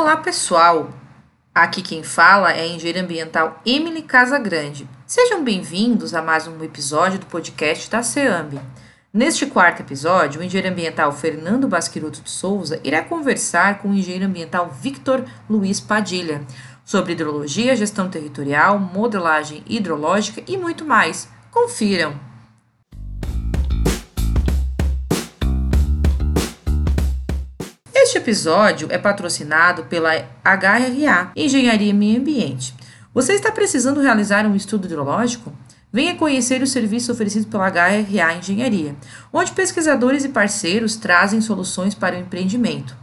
Olá, pessoal! Aqui quem fala é a engenheira ambiental Emily Casagrande. Sejam bem-vindos a mais um episódio do podcast da CEAMB. Neste quarto episódio, o engenheiro ambiental Fernando Basquiroto de Souza irá conversar com o engenheiro ambiental Victor Luiz Padilha sobre hidrologia, gestão territorial, modelagem hidrológica e muito mais. Confiram! Este episódio é patrocinado pela HRA, Engenharia e Meio Ambiente. Você está precisando realizar um estudo hidrológico? Venha conhecer o serviço oferecido pela HRA Engenharia, onde pesquisadores e parceiros trazem soluções para o empreendimento.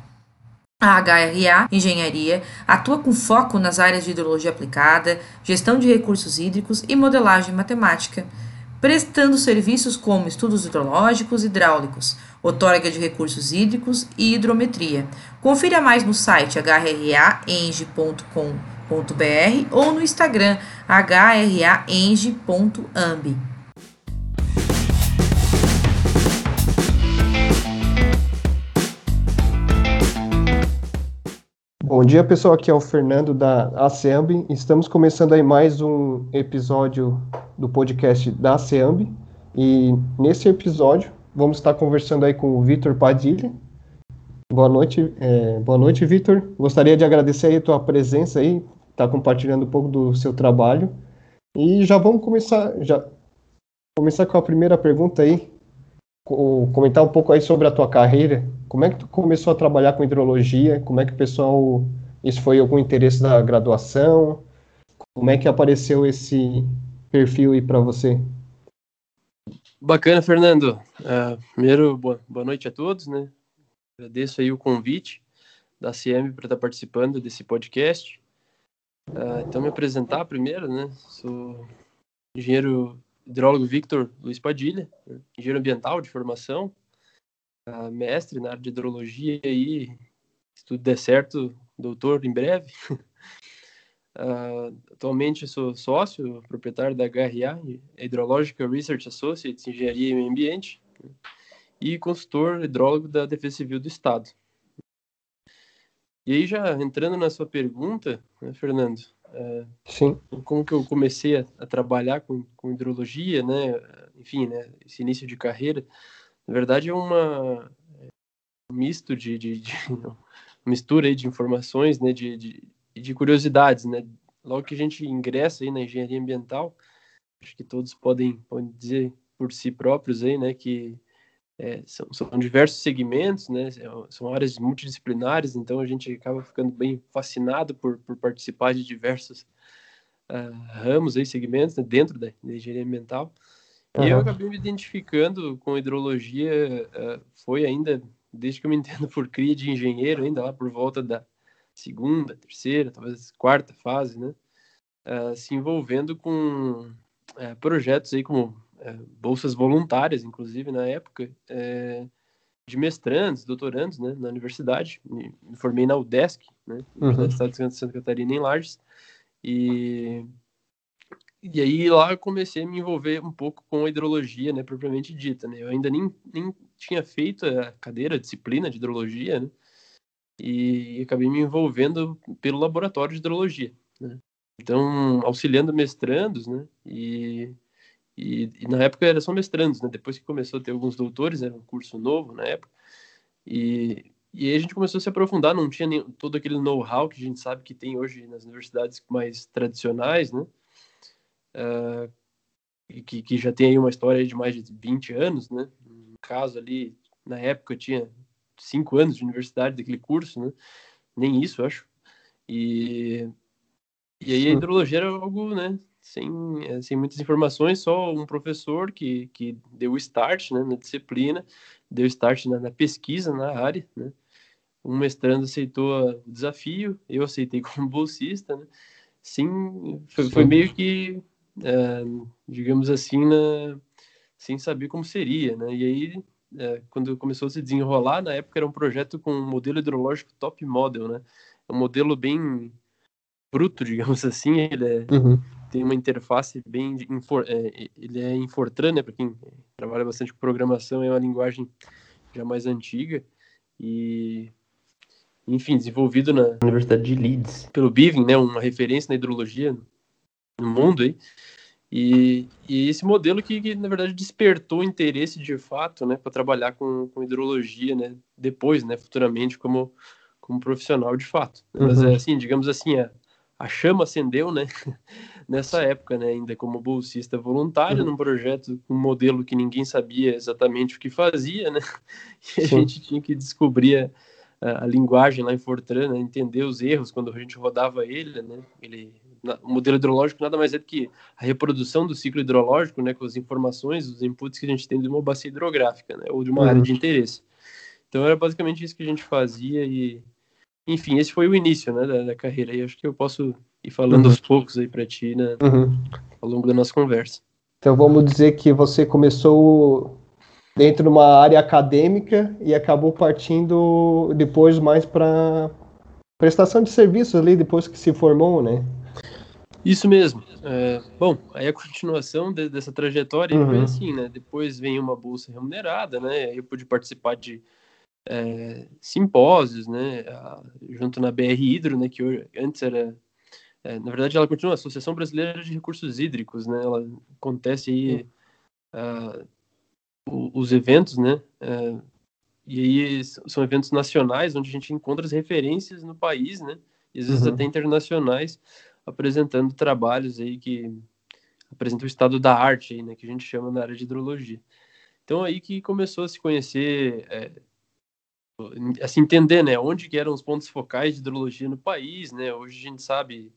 A HRA Engenharia atua com foco nas áreas de hidrologia aplicada, gestão de recursos hídricos e modelagem matemática, prestando serviços como estudos hidrológicos e hidráulicos, outorga de recursos hídricos e hidrometria. Confira mais no site hrraeng.com.br ou no Instagram hraeng.amb. Bom dia, pessoal. Aqui é o Fernando da ASEAMB. Estamos começando aí mais um episódio do podcast da ASEAMB. E nesse episódio vamos estar conversando aí com o Vitor Padilha. Boa noite, é, boa noite, Vitor. Gostaria de agradecer aí a tua presença aí, tá compartilhando um pouco do seu trabalho. E já vamos começar, já começar com a primeira pergunta aí, comentar um pouco aí sobre a tua carreira. Como é que tu começou a trabalhar com hidrologia? Como é que o pessoal, isso foi algum interesse da graduação? Como é que apareceu esse perfil aí para você? Bacana, Fernando. Uh, primeiro, boa, boa noite a todos, né? Agradeço aí o convite da CM para estar participando desse podcast. Uh, então, me apresentar primeiro, né? Sou engenheiro hidrólogo Victor Luiz Padilha, engenheiro ambiental de formação, uh, mestre na área de hidrologia e, se tudo der certo, doutor em breve. Uh, atualmente sou sócio, proprietário da HRA, Hydrological Research Associates, Engenharia e Meio Ambiente, e consultor hidrólogo da Defesa Civil do Estado. E aí, já entrando na sua pergunta, né, Fernando? Uh, Sim. Como que eu comecei a, a trabalhar com, com, hidrologia, né? Enfim, né, esse início de carreira, na verdade é uma é um misto de, de, de mistura aí de informações, né, de, de de curiosidades, né? Logo que a gente ingressa aí na engenharia ambiental, acho que todos podem, podem dizer por si próprios aí, né, que é, são, são, diversos segmentos, né, são áreas multidisciplinares, então a gente acaba ficando bem fascinado por, por participar de diversos uh, ramos aí, segmentos né, dentro da, da, engenharia ambiental. Uhum. E eu acabei me identificando com hidrologia, uh, foi ainda, desde que eu me entendo por cria de engenheiro, ainda lá por volta da segunda, terceira, talvez quarta fase, né? Uh, se envolvendo com uh, projetos aí como uh, bolsas voluntárias, inclusive na época, de mestrandos, doutorandos, né, na universidade. Me, me formei na UDESC, né, uhum. do Estado de Santa Catarina, em Lages, e e aí lá eu comecei a me envolver um pouco com a hidrologia, né, propriamente dita, né? Eu ainda nem, nem tinha feito a cadeira, a disciplina de hidrologia, né? E acabei me envolvendo pelo laboratório de hidrologia. Né? Então, auxiliando mestrandos, né? E, e, e, na época era só mestrandos, né? Depois que começou a ter alguns doutores, era um curso novo na época. E, e aí a gente começou a se aprofundar, não tinha nem, todo aquele know-how que a gente sabe que tem hoje nas universidades mais tradicionais, né? Uh, que, que já tem aí uma história de mais de 20 anos, né? No caso ali, na época tinha cinco anos de universidade daquele curso, né? Nem isso, acho. E, e aí a hidrologia era algo, né? Sem, é, sem muitas informações, só um professor que, que deu o start né, na disciplina, deu start na, na pesquisa na área, né? Um mestrando aceitou o desafio, eu aceitei como bolsista, né? Sim, foi, foi meio que, é, digamos assim, na, sem saber como seria, né? E aí é, quando começou a se desenrolar, na época era um projeto com um modelo hidrológico top model, né? É um modelo bem bruto, digamos assim. Ele é, uhum. tem uma interface bem. Infor, é, ele é em Fortran, né? Para quem trabalha bastante com programação, é uma linguagem já mais antiga. E, enfim, desenvolvido na Universidade de Leeds pelo Bivin, né, uma referência na hidrologia no mundo aí. E, e esse modelo que, que, na verdade, despertou interesse de fato, né, para trabalhar com, com hidrologia, né, depois, né, futuramente como, como profissional de fato. Uhum. Mas, assim, digamos assim, a, a chama acendeu, né, nessa época, né, ainda como bolsista voluntário, uhum. num projeto, um modelo que ninguém sabia exatamente o que fazia, né, e a Sim. gente tinha que descobrir a, a, linguagem lá em Fortran, né, entender os erros quando a gente rodava ele, né, ele o modelo hidrológico nada mais é do que a reprodução do ciclo hidrológico, né, com as informações, os inputs que a gente tem de uma bacia hidrográfica, né, ou de uma uhum. área de interesse. Então era basicamente isso que a gente fazia e, enfim, esse foi o início, né, da, da carreira. E acho que eu posso ir falando uhum. aos poucos aí para ti, né, uhum. ao longo da nossa conversa. Então vamos dizer que você começou dentro de uma área acadêmica e acabou partindo depois mais para prestação de serviços ali depois que se formou, né? Isso mesmo. É, bom, aí a continuação de, dessa trajetória uhum. foi assim, né? Depois vem uma bolsa remunerada, né? Eu pude participar de é, simpósios, né? junto na BR Hidro, né? Que hoje, antes era é, na verdade, ela continua a Associação Brasileira de Recursos Hídricos, né? Ela acontece aí uh, os eventos, né? Uh, e aí são eventos nacionais onde a gente encontra as referências no país, né? E às vezes uhum. até internacionais apresentando trabalhos aí que apresentam o estado da arte aí, né, que a gente chama na área de hidrologia. Então aí que começou a se conhecer, é, a se entender, né, onde que eram os pontos focais de hidrologia no país, né, hoje a gente sabe,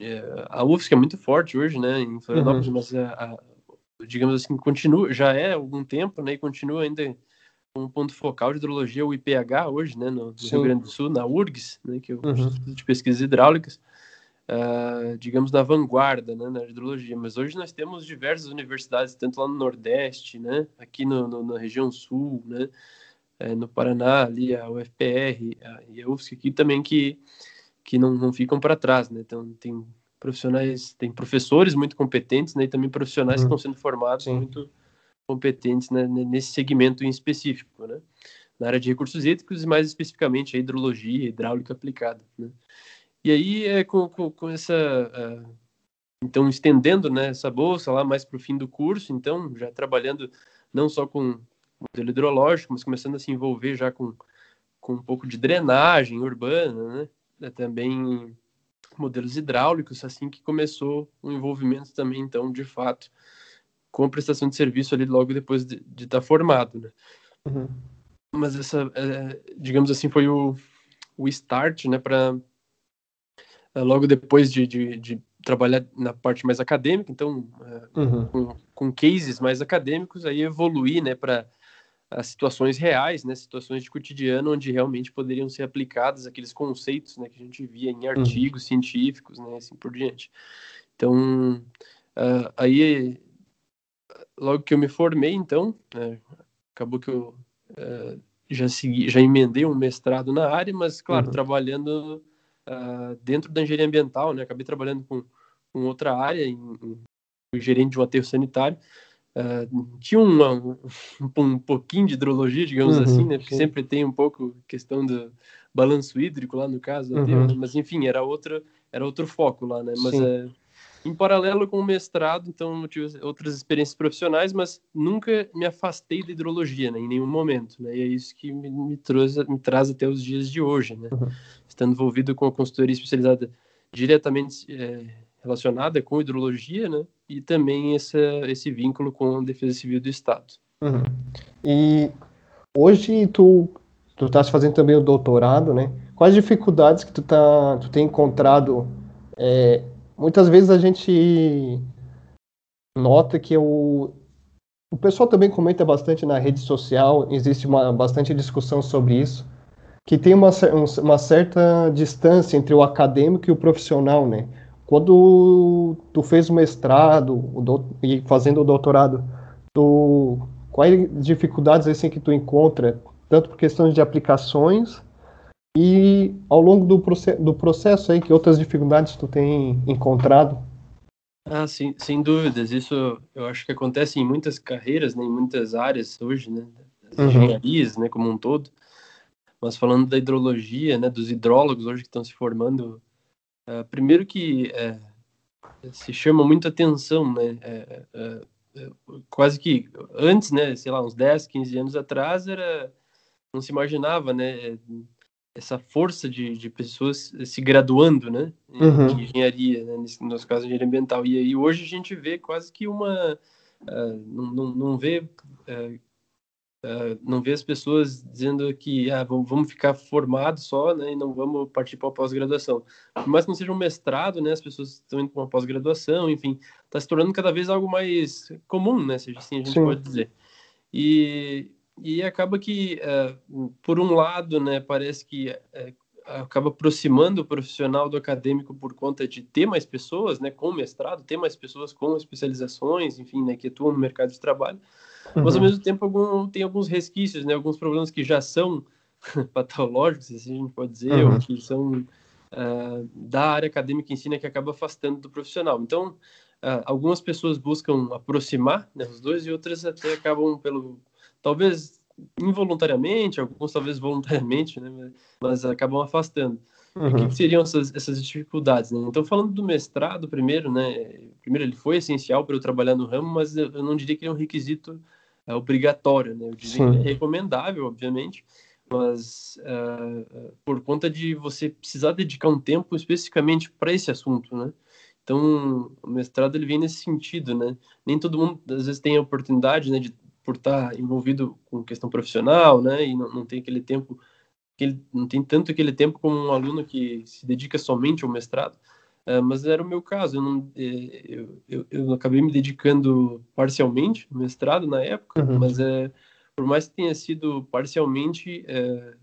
é, a UFSC é muito forte hoje, né, em Florianópolis, uhum. mas a, a, digamos assim, continua, já é há algum tempo, né, e continua ainda um ponto focal de hidrologia, o IPH hoje, né, no, no Rio Grande do Sul, na URGS, né, que é o uhum. Instituto de Pesquisas Hidráulicas, uh, digamos, da vanguarda né, na hidrologia. Mas hoje nós temos diversas universidades, tanto lá no Nordeste, né, aqui no, no, na região Sul, né, é, no Paraná, ali a UFPR a, e a UFSC aqui também que, que não, não ficam para trás. Né? Então, tem profissionais, tem professores muito competentes né, e também profissionais uhum. que estão sendo formados Sim. muito competentes né, nesse segmento em específico, né? na área de recursos hídricos e mais especificamente a hidrologia, hidráulica aplicada. Né? E aí, é, com, com, com essa. Uh, então, estendendo né, essa bolsa lá mais para o fim do curso, então, já trabalhando não só com modelo hidrológico, mas começando a se envolver já com, com um pouco de drenagem urbana, né? É, também modelos hidráulicos, assim que começou o envolvimento também, então, de fato, com a prestação de serviço ali logo depois de estar tá formado, né? Uhum. Mas essa, é, digamos assim, foi o, o start, né, para é, logo depois de, de, de, trabalhar na parte mais acadêmica, então é, uhum. com, com, cases mais acadêmicos, aí evoluir né, para situações reais, né, situações de cotidiano onde realmente poderiam ser aplicados aqueles conceitos né, que a gente via em artigos uhum. científicos, né, assim por diante. Então, uh, aí, logo que eu me formei, então, uh, acabou que eu uh, já segui, já emendei um mestrado na área, mas, claro, uhum. trabalhando uh, dentro da engenharia ambiental, né? Acabei trabalhando com, com outra área, em, em, gerente de um aterro sanitário. Uh, tinha uma, um, um, pouquinho de hidrologia, digamos uhum, assim, né? Porque sim. sempre tem um pouco questão do balanço hídrico lá no caso uhum. aterro, mas enfim, era outra, era outro foco lá, né? Mas é, em paralelo com o mestrado, então eu tive outras experiências profissionais, mas nunca me afastei da hidrologia, né, em nenhum momento, né, e é isso que me, me, trouxe, me traz até os dias de hoje, né, uhum. estando envolvido com a consultoria especializada diretamente é, relacionada com hidrologia, né, e também essa, esse vínculo com a Defesa Civil do Estado. Uhum. E hoje tu tu estás fazendo também o doutorado, né? Quais dificuldades que tu tá tu tem encontrado é, muitas vezes a gente nota que o, o pessoal também comenta bastante na rede social, existe uma bastante discussão sobre isso, que tem uma, uma certa distância entre o acadêmico e o profissional, né? Quando tu fez o mestrado o e fazendo o doutorado, tu, quais dificuldades assim que tu encontra, tanto por questões de aplicações e ao longo do, do processo aí, que outras dificuldades tu tem encontrado? Ah, sim, sem dúvidas. Isso eu acho que acontece em muitas carreiras, né, em muitas áreas hoje, né, uhum. engenharias, né, como um todo. mas falando da hidrologia, né, dos hidrólogos hoje que estão se formando, uh, primeiro que uh, se chama muita atenção, né, quase que antes, né, sei lá, uns 10, 15 anos atrás, era não se imaginava, né, essa força de, de pessoas se graduando, né, uhum. engenharia, né, nesse, no nosso caso, engenharia ambiental. E aí hoje a gente vê quase que uma, uh, não, não, não vê uh, Uh, não vê as pessoas dizendo que ah, vamos ficar formados só, né, e não vamos partir para a pós-graduação. Por mais que não seja um mestrado, né, as pessoas estão indo para uma pós-graduação, enfim, está se tornando cada vez algo mais comum, né, se assim a gente Sim. pode dizer. E, e acaba que, uh, por um lado, né, parece que uh, acaba aproximando o profissional do acadêmico por conta de ter mais pessoas, né, com mestrado, ter mais pessoas com especializações, enfim, né, que atuam no mercado de trabalho, mas ao uhum. mesmo tempo algum, tem alguns resquícios, né? Alguns problemas que já são patológicos, se assim a gente pode dizer, uhum. ou que são uh, da área acadêmica em si, né, que acaba afastando do profissional. Então, algumas pessoas buscam aproximar né, os dois e outras até acabam pelo talvez involuntariamente, alguns talvez voluntariamente, né, mas acabam afastando. Uhum. O que, seriam essas, essas dificuldades? Né? Então, falando do mestrado primeiro, né? Primeiro, ele foi essencial para eu trabalhar no ramo, mas eu não diria que é um requisito é, obrigatório, né? Eu diria Sim. que é recomendável, obviamente, mas uh, por conta de você precisar dedicar um tempo especificamente para esse assunto, né? Então, o mestrado ele vem nesse sentido, né? Nem todo mundo às vezes tem a oportunidade, né, de por estar envolvido com questão profissional, né, e não, não tem aquele tempo que ele não tem tanto aquele tempo como um aluno que se dedica somente ao mestrado, uh, mas era o meu caso. Eu, não, eh, eu, eu, eu, acabei me dedicando parcialmente ao mestrado na época, uhum. mas é, por mais que tenha sido parcialmente, é,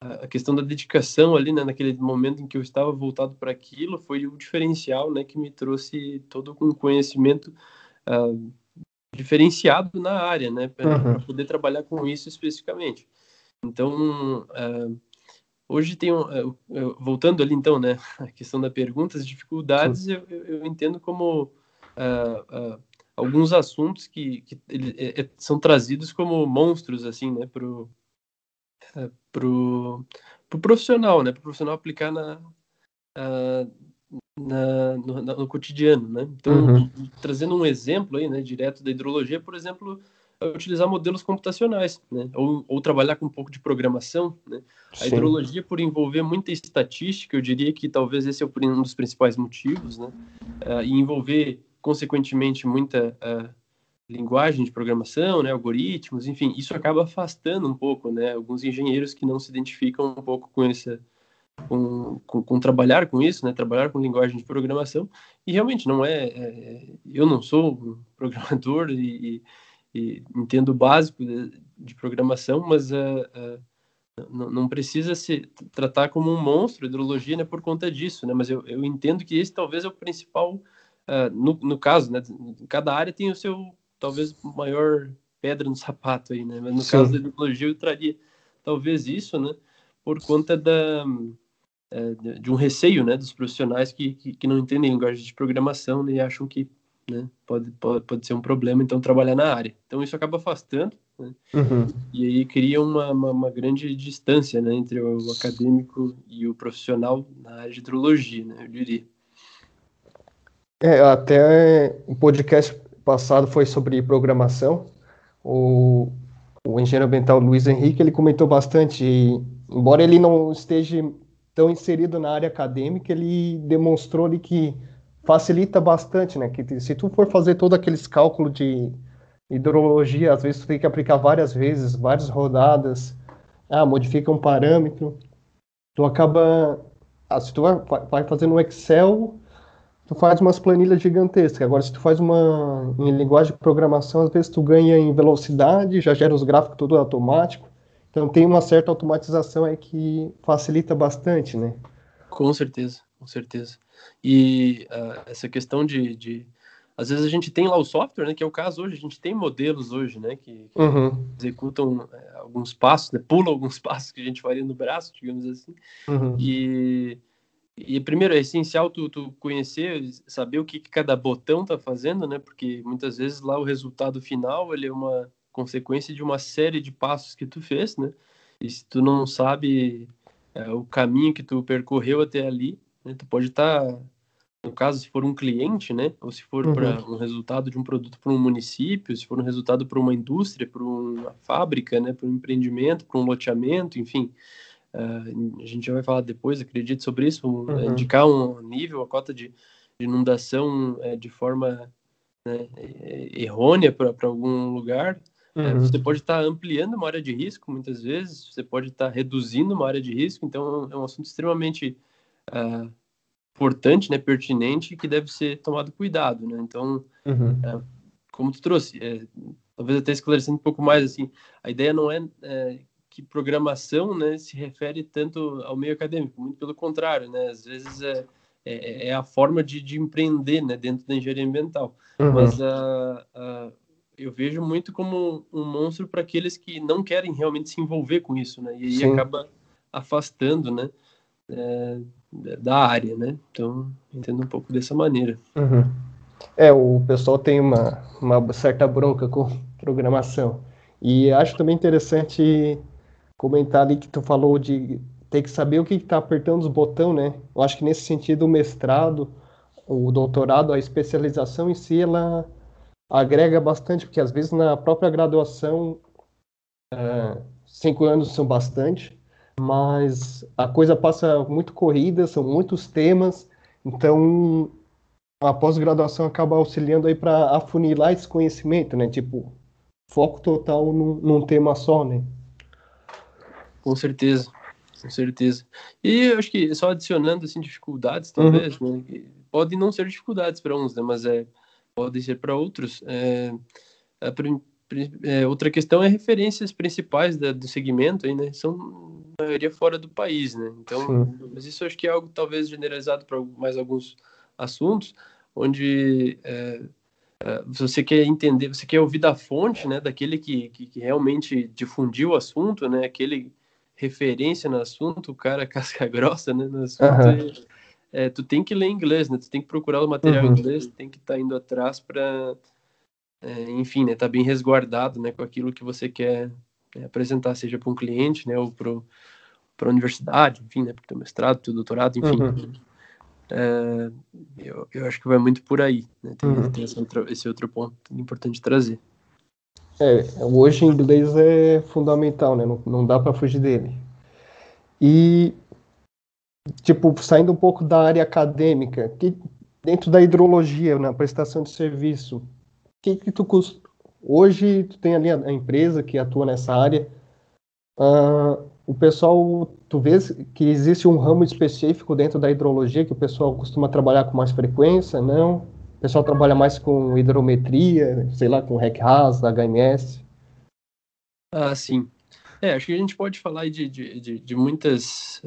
a questão da dedicação ali, né, naquele momento em que eu estava voltado para aquilo, foi o diferencial né, que me trouxe todo um conhecimento uh, diferenciado na área, né, para uhum. poder trabalhar com isso especificamente. Então, uh, hoje tem um, uh, voltando ali então, né, a questão da pergunta, as dificuldades eu, eu, entendo como uh, alguns assuntos que, que ele, é, é, são trazidos como monstros assim, né, pro pro, pro profissional, né, pro profissional aplicar na, na, no, no, cotidiano, né? Então, uhum. trazendo um exemplo aí, né, direto da hidrologia, por exemplo, utilizar modelos computacionais, né? ou, ou, trabalhar com um pouco de programação. Né? A hidrologia, por envolver muita estatística, eu diria que talvez esse é um dos principais motivos, né? Uh, e envolver, consequentemente, muita uh, linguagem de programação, né? algoritmos, enfim, isso acaba afastando um pouco né? alguns engenheiros que não se identificam um pouco com essa. Com, com, com, trabalhar com isso, né? Trabalhar com linguagem de programação e realmente não é, é eu não sou programador e, e e entendo o básico de, de programação, mas uh, uh, não, não, precisa se tratar como um monstro hidrologia né, por conta disso, né? Mas eu, eu entendo que esse talvez é o principal, uh, no, no caso, né? Cada área tem o seu, talvez, maior pedra no sapato aí, né? Mas no Sim. caso da hidrologia eu traria talvez isso, né? Por conta da de um receio, né, dos profissionais que, que, que não entendem linguagem de programação né, e acham que né? Pode, pode, pode ser um problema, então, trabalhar na área. Então, isso acaba afastando, né? uhum. e aí cria uma, uma, uma, grande distância né, entre o acadêmico e o profissional na área de hidrologia, né, eu diria. É, até o podcast passado foi sobre programação. O, o engenheiro ambiental Luiz Henrique ele comentou bastante, e, embora ele não esteja tão inserido na área acadêmica, ele demonstrou ali que facilita bastante, né? Que se tu for fazer todo aqueles cálculos de hidrologia, às vezes tu tem que aplicar várias vezes, várias rodadas, ah, modifica um parâmetro, tu acaba, ah, se tu vai, vai fazer no Excel, tu faz umas planilhas gigantescas. Agora, se tu faz uma em linguagem de programação, às vezes tu ganha em velocidade, já gera os gráficos tudo automático. Então tem uma certa automatização aí que facilita bastante, né? Com certeza, com certeza. E uh, essa questão de, de, Às vezes a gente tem lá o software, né? Que é o caso hoje, a gente tem modelos hoje, né? Que, que uhum. executam é, alguns passos, né, pulam alguns passos que a gente faria no braço, digamos assim. Uhum. E, e primeiro é essencial tu, tu conhecer, saber o que, que cada botão está fazendo, né? Porque muitas vezes lá o resultado final ele é uma consequência de uma série de passos que tu fez, né? E se tu não sabe é, o caminho que tu percorreu até ali, né, tu pode estar, tá, no caso, se for um cliente, né, ou se for uhum. para um resultado de um produto para um município, se for um resultado para uma indústria, para uma fábrica, né, para um empreendimento, para um loteamento, enfim. Uh, a gente já vai falar depois, acredito, sobre isso, um, uhum. indicar um nível, a cota de, de inundação é, de forma né, errônea para algum lugar, é, uhum. Você pode estar ampliando uma área de risco, muitas vezes, você pode estar reduzindo uma área de risco, então é um assunto extremamente uh, importante, né, pertinente, que deve ser tomado cuidado, né? Então, uhum. uh, como tu trouxe, é, talvez até esclarecendo um pouco mais, assim, a ideia não é, é, que programação, né, se refere tanto ao meio acadêmico, muito pelo contrário, né? Às vezes é, é, é a forma de, de, empreender, né, dentro da engenharia ambiental. Uhum. Mas a, a eu vejo muito como um monstro para aqueles que não querem realmente se envolver com isso, né? E aí Sim. acaba afastando, né? É, da área, né? Então, entendo um pouco dessa maneira. Uhum. É, o pessoal tem uma, uma certa bronca com programação. E acho também interessante comentar ali que tu falou de ter que saber o que está apertando os botões, né? Eu acho que nesse sentido o mestrado, o doutorado, a especialização em si, ela agrega bastante, porque às vezes na própria graduação, é, cinco anos são bastante, mas a coisa passa muito corrida, são muitos temas, então a pós-graduação acaba auxiliando aí para afunilar esse conhecimento, né? Tipo, foco total num, num tema só, né? Com certeza, com certeza. E eu acho que só adicionando assim dificuldades, talvez, uhum. né? Podem não ser dificuldades para uns, né? Mas é podem ser para outros. É, a, é, outra questão é referências principais da, do segmento, aí, né? São a maioria fora do país, né? Então, Sim. mas isso acho que é algo talvez generalizado para mais alguns assuntos, onde é, é, você quer entender, você quer ouvir da fonte, né? Daquele que, que, que realmente difundiu o assunto, né? Aquele referência no assunto, o cara casca grossa, né? No assunto, uhum é, tu tem que ler inglês, né? Tu tem que procurar o material uhum. em inglês, tem que estar tá indo atrás para, é, enfim, né? Tá bem resguardado, né? Com aquilo que você quer é, apresentar, seja para um cliente, né? Ou para a universidade, enfim, né? Para o teu mestrado, teu doutorado, enfim. Uhum. É, eu, eu acho que vai muito por aí, né? Tem, uhum. tem esse, outro, esse outro ponto importante trazer. É, hoje inglês é fundamental, né? Não, não dá para fugir dele. E tipo, saindo um pouco da área acadêmica, que dentro da hidrologia, na prestação de serviço, que que tu hoje tu tem ali a, empresa que atua nessa área, uh, o pessoal, tu vês que existe um ramo específico dentro da hidrologia que o pessoal costuma trabalhar com mais frequência, não? O pessoal trabalha mais com hidrometria, sei lá, com REC-RAS, HMS? Ah, sim. É, acho que a gente pode falar de, de, de, de muitas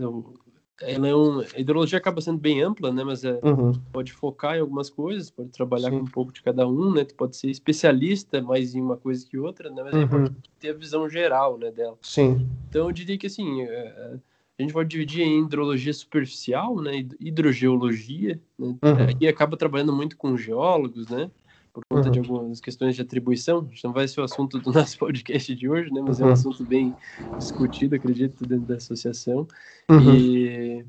ela é um, a hidrologia acaba sendo bem ampla, né? Mas é, uhum. pode focar em algumas coisas, pode trabalhar Sim. com um pouco de cada um, né? Tu pode ser especialista mais em uma coisa que outra, né? Mas uhum. é importante ter a visão geral, né, dela. Sim. Então eu diria que assim, é, é, a gente pode dividir em hidrologia superficial, né? Hidrogeologia, né? Uhum. E acaba trabalhando muito com geólogos, né? Por conta uhum. de algumas questões de atribuição. Não vai ser o assunto do nosso podcast de hoje, né? Mas uhum. é um uhum. assunto bem discutido, acredito, dentro da associação. Uhum. E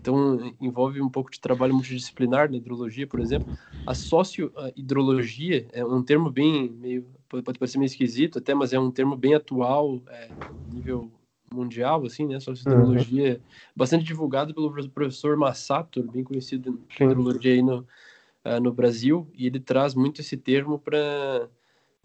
então envolve um pouco de trabalho multidisciplinar na hidrologia, por exemplo. A socio-hidrologia é um termo bem meio pode parecer meio esquisito até, mas é um termo bem atual, é, nível mundial, assim, né? Socio-hidrologia, uhum. bastante divulgado pelo professor Massato, bem conhecido em hidrologia aí no uh, no Brasil, e ele traz muito esse termo para,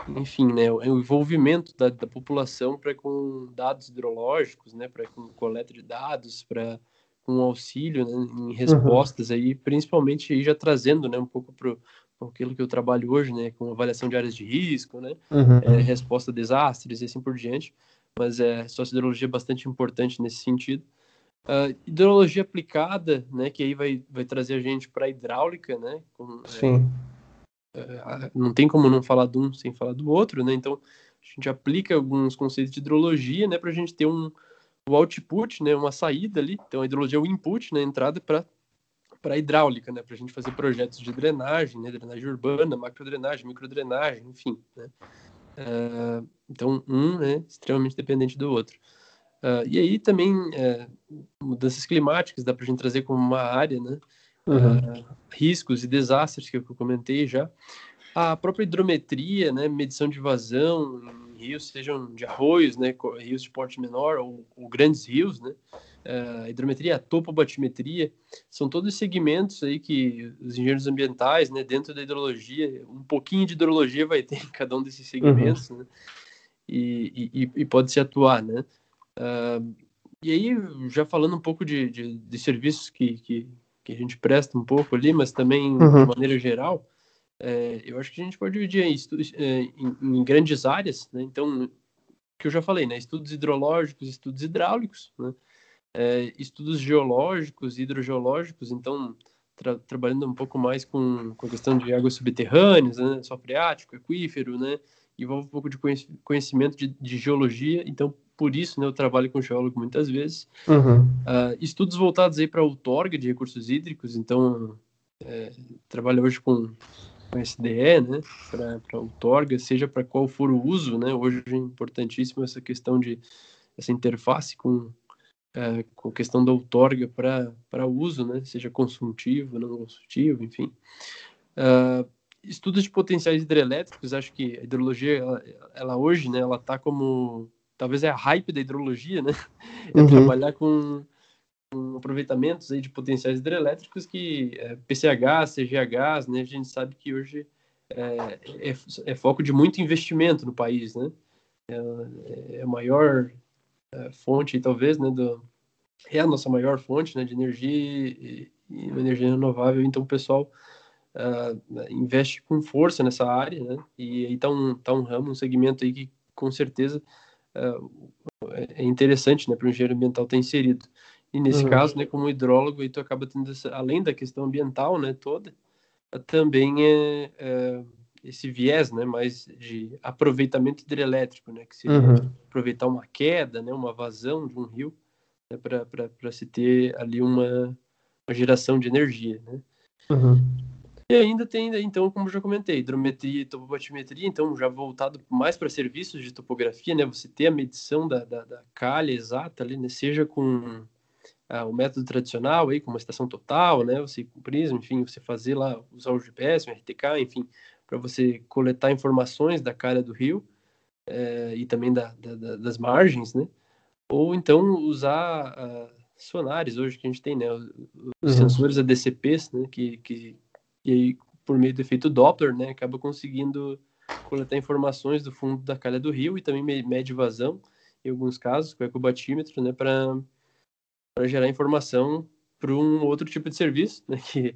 enfim, né, o envolvimento da, da população para com dados hidrológicos, né, para com coleta de dados, para com auxílio né, em respostas uhum. aí, principalmente aí já trazendo, né, um pouco para aquilo que eu trabalho hoje, né, com avaliação de áreas de risco, né, uhum. é, resposta a desastres e assim por diante, mas é sociodrologia é bastante importante nesse sentido. Uh, hidrologia aplicada, né, que aí vai, vai trazer a gente para hidráulica, né? Com, é, Sim. É, não tem como não falar de um sem falar do outro, né? Então a gente aplica alguns conceitos de hidrologia, né, para a gente ter um o output, né, uma saída ali. Então a hidrologia é o input, né, entrada para para hidráulica, né, para a gente fazer projetos de drenagem, né, drenagem urbana, macrodrenagem, microdrenagem, enfim, né. Uh, então um é extremamente dependente do outro. Uh, e aí também uh, mudanças climáticas dá para a gente trazer como uma área, né? Uhum. Uh, riscos e desastres que eu comentei já. A própria hidrometria, né? Medição de vazão em rios, sejam de arroios, né? Rios de porte menor ou, ou grandes rios, né? Uh, hidrometria, topobatimetria, são todos segmentos aí que os engenheiros ambientais, né, dentro da hidrologia, um pouquinho de hidrologia vai ter em cada um desses segmentos, uhum. né, e, e, e pode-se atuar, né. Uh, e aí, já falando um pouco de, de, de serviços que, que, que, a gente presta um pouco ali, mas também uhum. de maneira geral, é, eu acho que a gente pode dividir em, é, em, em grandes áreas, né, então, que eu já falei, né, estudos hidrológicos, estudos hidráulicos, né, é, estudos geológicos, hidrogeológicos, então tra trabalhando um pouco mais com, com a questão de águas subterrâneas, né, só freático, aquífero, né, envolve um pouco de conhecimento de, de, geologia, então por isso né, eu trabalho com geólogo muitas vezes. Uhum. Uh, estudos voltados aí para a outorga de recursos hídricos, então é, trabalho hoje com, com SDE, né, para outorga, seja para qual for o uso, né, hoje é importantíssimo essa questão de essa interface com é, com questão da outorga para uso, né, seja consultivo, não consultivo, enfim. Uh, estudos de potenciais hidrelétricos, acho que a hidrologia, ela, ela hoje, né, ela está como, talvez é a hype da hidrologia, né, é uhum. trabalhar com, com, aproveitamentos aí de potenciais hidrelétricos que é, PCH, CGH, né, a gente sabe que hoje é, é, é foco de muito investimento no país, né, é, é maior é, fonte, talvez, né, do, é a nossa maior fonte né, de energia e, e energia renovável, então o pessoal uh, investe com força nessa área, né, e aí está um, tá um ramo, um segmento aí que com certeza é interessante né, para o engenheiro ambiental estar inserido. E nesse uhum. caso, né, como hidrólogo, aí tu acaba tendo, essa, além da questão ambiental né, toda, também é, é esse viés, né, mais de aproveitamento hidrelétrico, né, que seria uhum. aproveitar uma queda, né, uma vazão de um rio, né, para se ter ali uma, uma, geração de energia, né. Uhum. E ainda tem, então, como já comentei, hidrometria e topobatimetria, então já voltado mais para serviços de topografia, né, você ter a medição da, da, da calha exata ali, né, seja com ah, o método tradicional aí, com uma estação total, né, você com prisma, enfim, você fazer lá, usar o GPS, o RTK, enfim, para você coletar informações da calha do rio é, e também da, da, das margens, né? Ou então usar uh, sonares hoje que a gente tem, né? Os uhum. sensores ADCPs, né? Que, que, que aí, por meio do efeito Doppler, né? Acaba conseguindo coletar informações do fundo da calha do rio e também mede vazão, em alguns casos, com ecobatímetro, né? Para gerar informação para um outro tipo de serviço, né? Que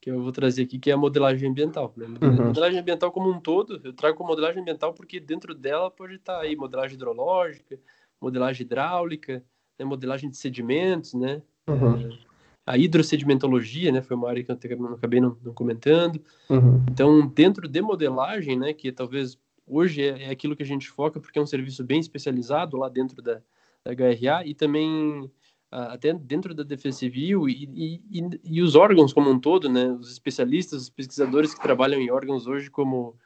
que eu vou trazer aqui, que é a modelagem ambiental. Né? Uhum. Modelagem ambiental como um todo, eu trago com modelagem ambiental porque dentro dela pode estar aí modelagem hidrológica, modelagem hidráulica, né? modelagem de sedimentos, né? Uhum. É, a hidrossedimentologia, né? Foi uma área que eu não acabei não, não comentando. Uhum. Então, dentro de modelagem, né? Que talvez hoje é, é, aquilo que a gente foca, porque é um serviço bem especializado lá dentro da, da HRA e também até dentro da Defesa Civil e, e, e, os órgãos como um todo, né? Os especialistas, os pesquisadores que trabalham em órgãos hoje como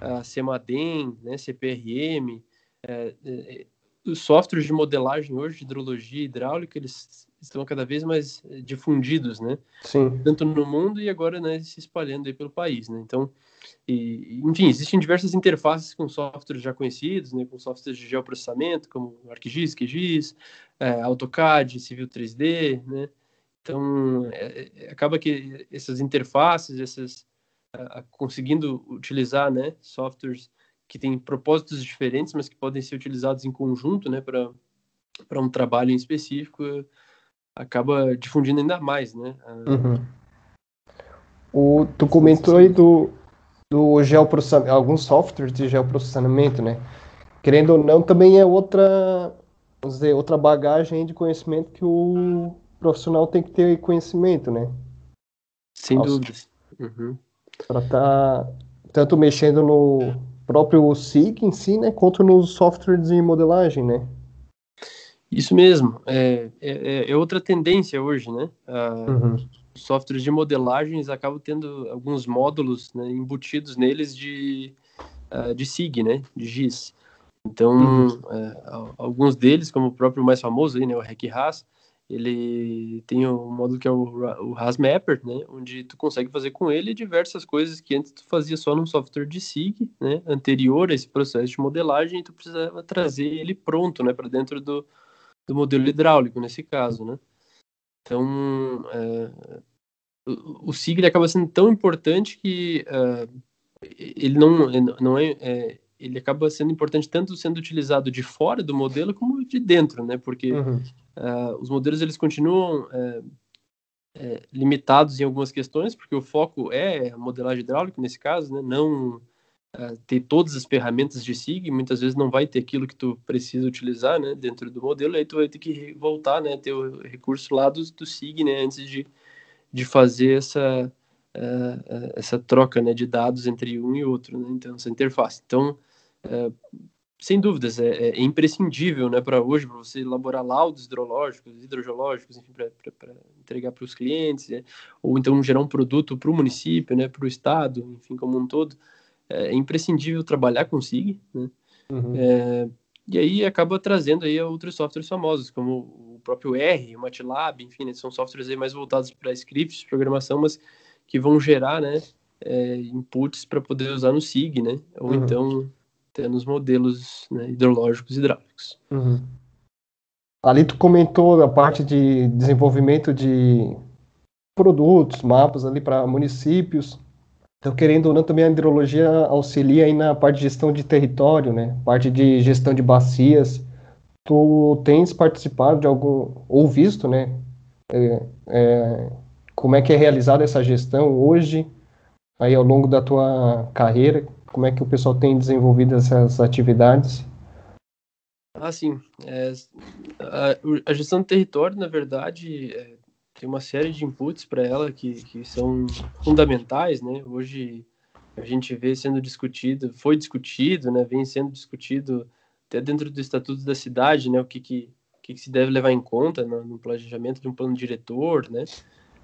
a CEMADEM, né? CPRM, é, é, os softwares de modelagem hoje de hidrologia hidráulica, eles estão cada vez mais difundidos, né? Sim. Tanto no mundo e agora, né, se espalhando aí pelo país, né? Então, e, enfim, existem diversas interfaces com softwares já conhecidos, né, com softwares de geoprocessamento, como ArcGIS, QGIS, é, AutoCAD, Civil 3D, né? Então, é, é, acaba que essas interfaces, essas conseguindo utilizar, né, softwares que têm propósitos diferentes, mas que podem ser utilizados em conjunto, né, para para um trabalho em específico, acaba difundindo ainda mais, né? Uhum. O, tu comentou aí do, do geoprocessamento, alguns softwares de geoprocessamento, né? Querendo ou não, também é outra, vamos dizer, outra bagagem de conhecimento que o profissional tem que ter conhecimento, né? Sem Nossa. dúvidas. Uhum. Para estar tá tanto mexendo no próprio SIG em si, né, quanto nos softwares de modelagem, né? Isso mesmo. É, é, é outra tendência hoje, né? Ah, uhum softwares de modelagens acabam tendo alguns módulos né, embutidos neles de, uh, de SIG, né, de GIS. Então, uhum. é, alguns deles, como o próprio mais famoso aí, né, o Haas, ele tem um módulo que é o, o Haas Mapper, né, onde tu consegue fazer com ele diversas coisas que antes tu fazia só num software de SIG, né, anterior a esse processo de modelagem, e tu precisava trazer ele pronto, né, para dentro do, do modelo hidráulico, nesse caso, né. Então, é, o, o SIG acaba sendo tão importante que uh, ele não, não é, é ele acaba sendo importante tanto sendo utilizado de fora do modelo como de dentro, né? Porque uhum. uh, os modelos eles continuam uh, uh, limitados em algumas questões, porque o foco é a modelagem hidráulica nesse caso, né? Não ter todas as ferramentas de SIG, muitas vezes não vai ter aquilo que tu precisa utilizar, né? Dentro do modelo, aí tu vai ter que voltar, né? Ter o recurso lá do, do SIG, né? Antes de, de fazer essa essa troca, né? De dados entre um e outro, né? Então essa interface. Então é, sem dúvidas, é, é, imprescindível né, para hoje, para você elaborar laudos hidrológicos, hidrogeológicos, enfim, para entregar para os clientes, né, ou então gerar um produto para o município, né, para o estado, enfim, como um todo. É, é imprescindível trabalhar com SIG, né, uhum. é, e aí acaba trazendo aí outros softwares famosos, como o próprio R, o MATLAB, enfim, né, são softwares aí mais voltados para scripts, programação, mas que vão gerar, né, é, inputs para poder usar no SIG, né, ou uhum. então tendo os modelos né, hidrológicos e hidráulicos. Uhum. Ali tu comentou a parte de desenvolvimento de produtos, mapas ali para municípios. Então, querendo ou não, também a hidrologia auxilia aí na parte de gestão de território, né? Parte de gestão de bacias. Tu tens participado de algum, ou visto, né? É, é, como é que é realizada essa gestão hoje, aí ao longo da tua carreira? Como é que o pessoal tem desenvolvido essas atividades? Ah, sim. É, a, a, gestão do território, na verdade, é, tem uma série de inputs para ela que, que são fundamentais, né? Hoje a gente vê sendo discutido, foi discutido, né? Vem sendo discutido até dentro do estatuto da cidade, né? O que, que, que, que se deve levar em conta no, no planejamento de um plano diretor, né?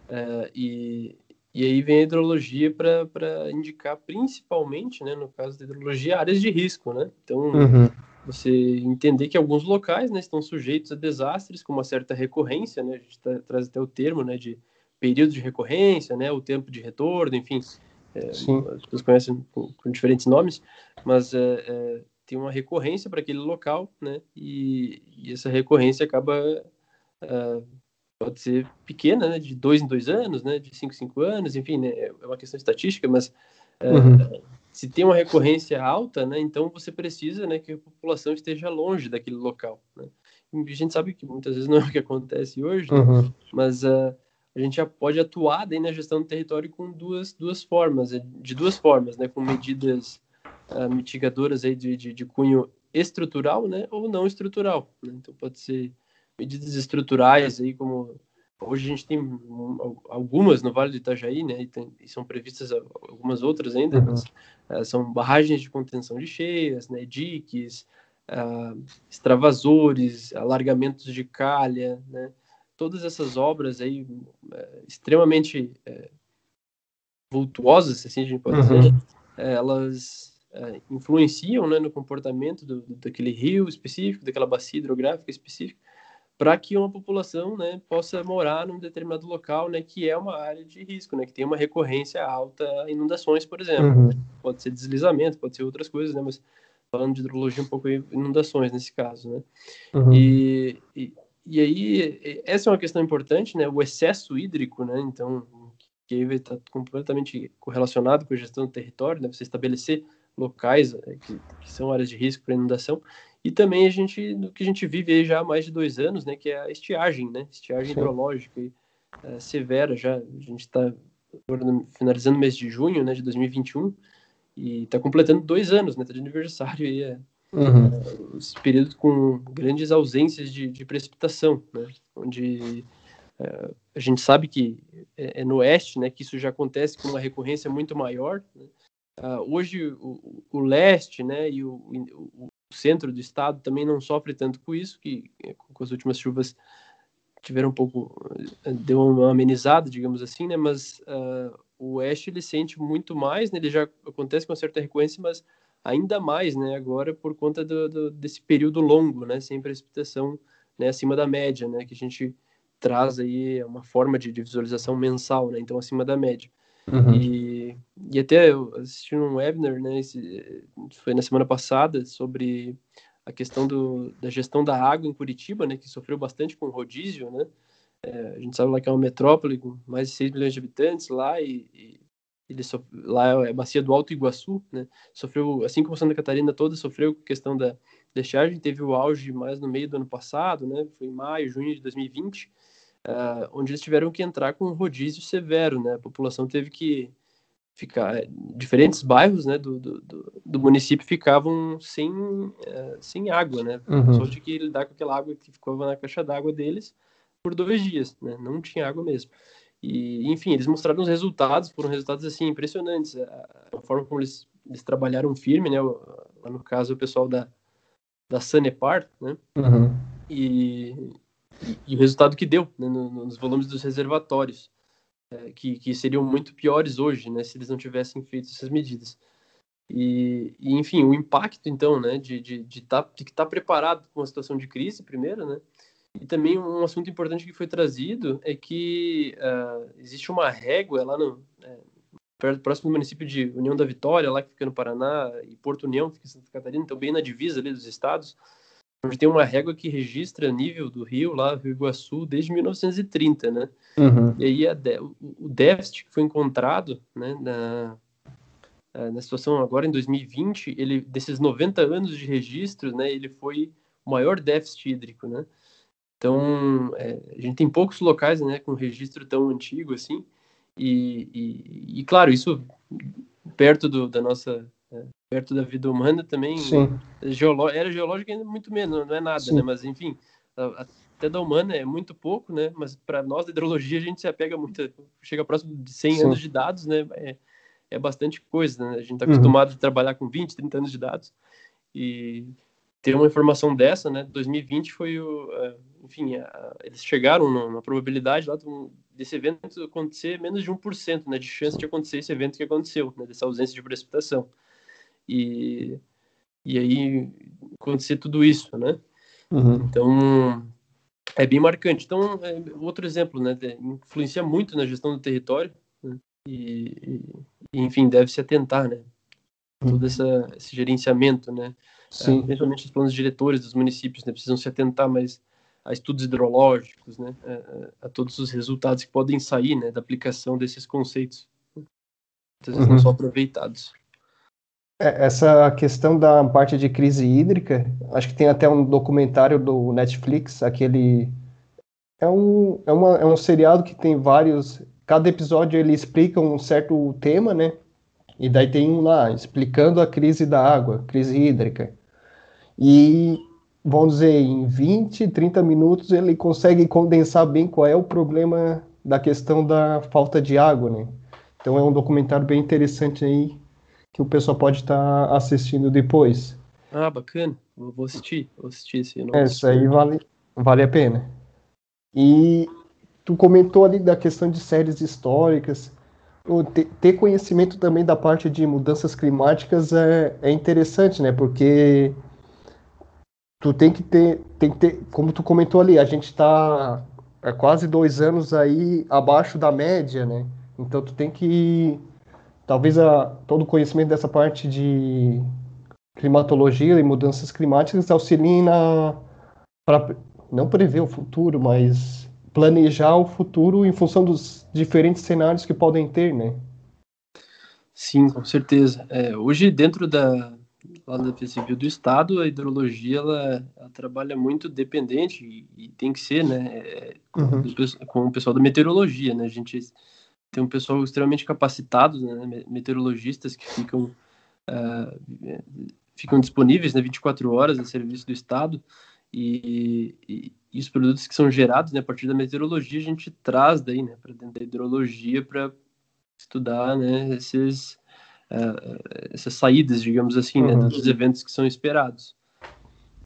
É, e, e aí vem a hidrologia para indicar principalmente, né, no caso da hidrologia, áreas de risco, né? Então, uhum. Você entender que alguns locais né, estão sujeitos a desastres com uma certa recorrência, né? A gente tá, traz até o termo né, de período de recorrência, né? O tempo de retorno, enfim. É, as pessoas conhecem com, com, diferentes nomes, mas é, é, tem uma recorrência para aquele local, né? E, e essa recorrência acaba é, pode ser pequena, né, de dois em dois anos, né, de cinco em cinco anos, enfim, né, é uma questão estatística, mas é, uhum. Se tem uma recorrência alta, né, então você precisa, né, que a população esteja longe daquele local, né. A gente sabe que muitas vezes não é o que acontece hoje, né, uhum. mas uh, a gente já pode atuar daí na gestão do território com duas, duas formas, é, de duas formas, né, com medidas uh, mitigadoras aí de, de, de cunho estrutural, né, ou não estrutural, né? então pode ser medidas estruturais aí, como hoje a gente tem algumas no Vale do Itajaí, né, e, tem, e são previstas algumas outras ainda, uhum. mas, uh, são barragens de contenção de cheias, né, diques, uh, extravasores, alargamentos de calha, né, todas essas obras aí uh, extremamente vultuosas, assim a gente pode uhum. dizer, elas influenciam né, no comportamento do, do, daquele rio específico, daquela bacia hidrográfica específica, para que uma população né, possa morar num determinado local né, que é uma área de risco, né, que tem uma recorrência alta a inundações, por exemplo. Uhum. Pode ser deslizamento, pode ser outras coisas, né, mas falando de hidrologia, um pouco inundações nesse caso. Né? Uhum. E, e, e, aí, essa é uma questão importante, né, o excesso hídrico, né, então, que está completamente correlacionado com a gestão do território, né, você estabelecer locais é, que, que são áreas de risco para inundação, e também a gente, do que a gente vive já há mais de dois anos, né, que é a estiagem, né, estiagem Sim. hidrológica e, é, severa já, a gente está finalizando o mês de junho, né, de 2021, e está completando dois anos, né, tá de aniversário e é, uhum. é, esse período com grandes ausências de, de precipitação, né, onde é, a gente sabe que é, é, no oeste, né, que isso já acontece com uma recorrência muito maior, né, Uh, hoje o, o, leste né, e o, o centro do estado também não sofre tanto com isso, que eh, com as últimas chuvas tiveram um pouco, eh, deu uma amenizada, digamos assim, né? Mas uh, o oeste ele sente muito mais, né? Ele já acontece com certa recorrência, mas ainda mais, né, agora por conta do, do, desse período longo, né, sem precipitação, né, acima da média, né, que a gente traz aí uma forma de, de visualização mensal, né, então acima da média. Uhum. E, e até eu assisti um webinar, né, esse, foi na semana passada, sobre a questão do, da gestão da água em Curitiba, né, que sofreu bastante com o rodízio, né, é, a gente sabe lá que é uma metrópole com mais de 6 milhões de habitantes lá e, e ele so, lá é a bacia do Alto Iguaçu, né, sofreu, assim como Santa Catarina toda sofreu com a questão da deixagem, teve o auge mais no meio do ano passado, né, foi em maio, junho de 2020, uh, onde eles tiveram que entrar com um rodízio severo, né, a população teve que ficar, diferentes bairros, né, do, do, do município ficavam sem, uh, sem água, né, uhum. só de que lidar com aquela água que ficava na caixa d'água deles, por dois dias, né? Não tinha água mesmo. E, enfim, eles mostraram os resultados, foram resultados, assim, impressionantes. A, a forma como eles, eles trabalharam firme, né? Lá no caso, o pessoal da, da Sanepar, né? Uhum. E, e, o resultado que deu né? nos volumes dos reservatórios, é, que, que seriam muito piores hoje, né? Se eles não tivessem feito essas medidas. E, e enfim, o impacto, então, né? De, de, de, tá, de estar tá preparado para uma situação de crise, primeiro, né? E também um assunto importante que foi trazido é que uh, existe uma régua lá no é, próximo do município de União da Vitória, lá que fica no Paraná, e Porto União, que fica em Santa Catarina, então bem na divisa ali dos estados, onde tem uma régua que registra nível do rio lá, Rio Iguaçu, desde 1930, né? Uhum. E aí de, o déficit que foi encontrado, né, na, é, na situação agora em 2020, ele desses 90 anos de registro, né, ele foi o maior déficit hídrico, né? Então, é, a gente tem poucos locais né, com registro tão antigo assim, e, e, e claro, isso perto do, da nossa, é, perto da vida humana também, geolo era geológica ainda muito menos, não é nada, né? Mas enfim, até da humana é muito pouco, né? Mas para nós da hidrologia a gente se apega muito, chega próximo de 100 Sim. anos de dados, né? É, é bastante coisa, né? A gente está uhum. acostumado uhum. a trabalhar com 20, 30 anos de dados e ter uma informação dessa, né? 2020 foi o, enfim, a, eles chegaram numa probabilidade lá desse evento acontecer menos de 1%, né, de chance de acontecer esse evento que aconteceu, né, dessa ausência de precipitação. E, e aí acontecer tudo isso, né? Uhum. Então, é bem marcante. Então, é outro exemplo, né, influencia muito na gestão do território, né, e, e, enfim, deve se atentar, né, todo uhum. essa, esse gerenciamento, né, Sim. É, principalmente os planos diretores dos municípios, né, precisam se atentar mais a estudos hidrológicos, né, a, a, todos os resultados que podem sair né, da aplicação desses conceitos. Muitas vezes uhum. não são aproveitados. É, essa questão da parte de crise hídrica, acho que tem até um documentário do Netflix, aquele. É um, é, uma, é um seriado que tem vários. Cada episódio ele explica um certo tema, né? E daí tem um lá explicando a crise da água, crise hídrica. E vamos dizer, em 20, 30 minutos ele consegue condensar bem qual é o problema da questão da falta de água, né? Então é um documentário bem interessante aí que o pessoal pode estar tá assistindo depois. Ah, bacana. Vou assistir, vou assistir esse. É, isso aí vale, vale a pena. E tu comentou ali da questão de séries históricas. Ter conhecimento também da parte de mudanças climáticas é, é interessante, né? Porque tu tem que ter, tem que ter, como tu comentou ali, a gente está há quase dois anos aí abaixo da média, né? Então tu tem que, talvez a, todo o conhecimento dessa parte de climatologia e mudanças climáticas auxiliem na, para não prever o futuro, mas planejar o futuro em função dos diferentes cenários que podem ter, né? Sim, com certeza. É, hoje, dentro da, lá da Defesa Civil do Estado, a hidrologia ela, ela trabalha muito dependente e, e, tem que ser, né, é, com, uhum. com, o pessoal da meteorologia, né, a gente tem um pessoal extremamente capacitado, né, meteorologistas que ficam uh, ficam disponíveis, né, 24 horas a serviço do Estado e, e, e, os produtos que são gerados, né, a partir da meteorologia a gente traz daí, né, para dentro da hidrologia para estudar, né, esses uh, essas saídas, digamos assim, né, uhum. né, dos eventos que são esperados.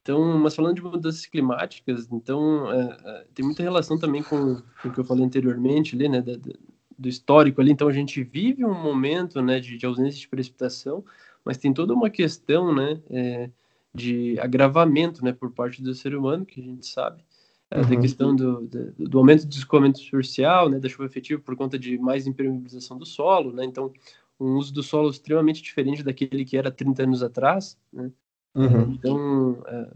Então, mas falando de mudanças climáticas, então uh, uh, tem muita relação também com, com, o que eu falei anteriormente, ali, né, da, da, do histórico ali. Então, a gente vive um momento, né, de, de ausência de precipitação, mas tem toda uma questão, né, é, de agravamento, né, por parte do ser humano, que a gente sabe, é, uhum. da questão do, do, do, aumento do escoamento superficial, né, da chuva efetiva por conta de mais impermeabilização do solo, né, então um uso do solo extremamente diferente daquele que era 30 anos atrás, né, uhum. então é,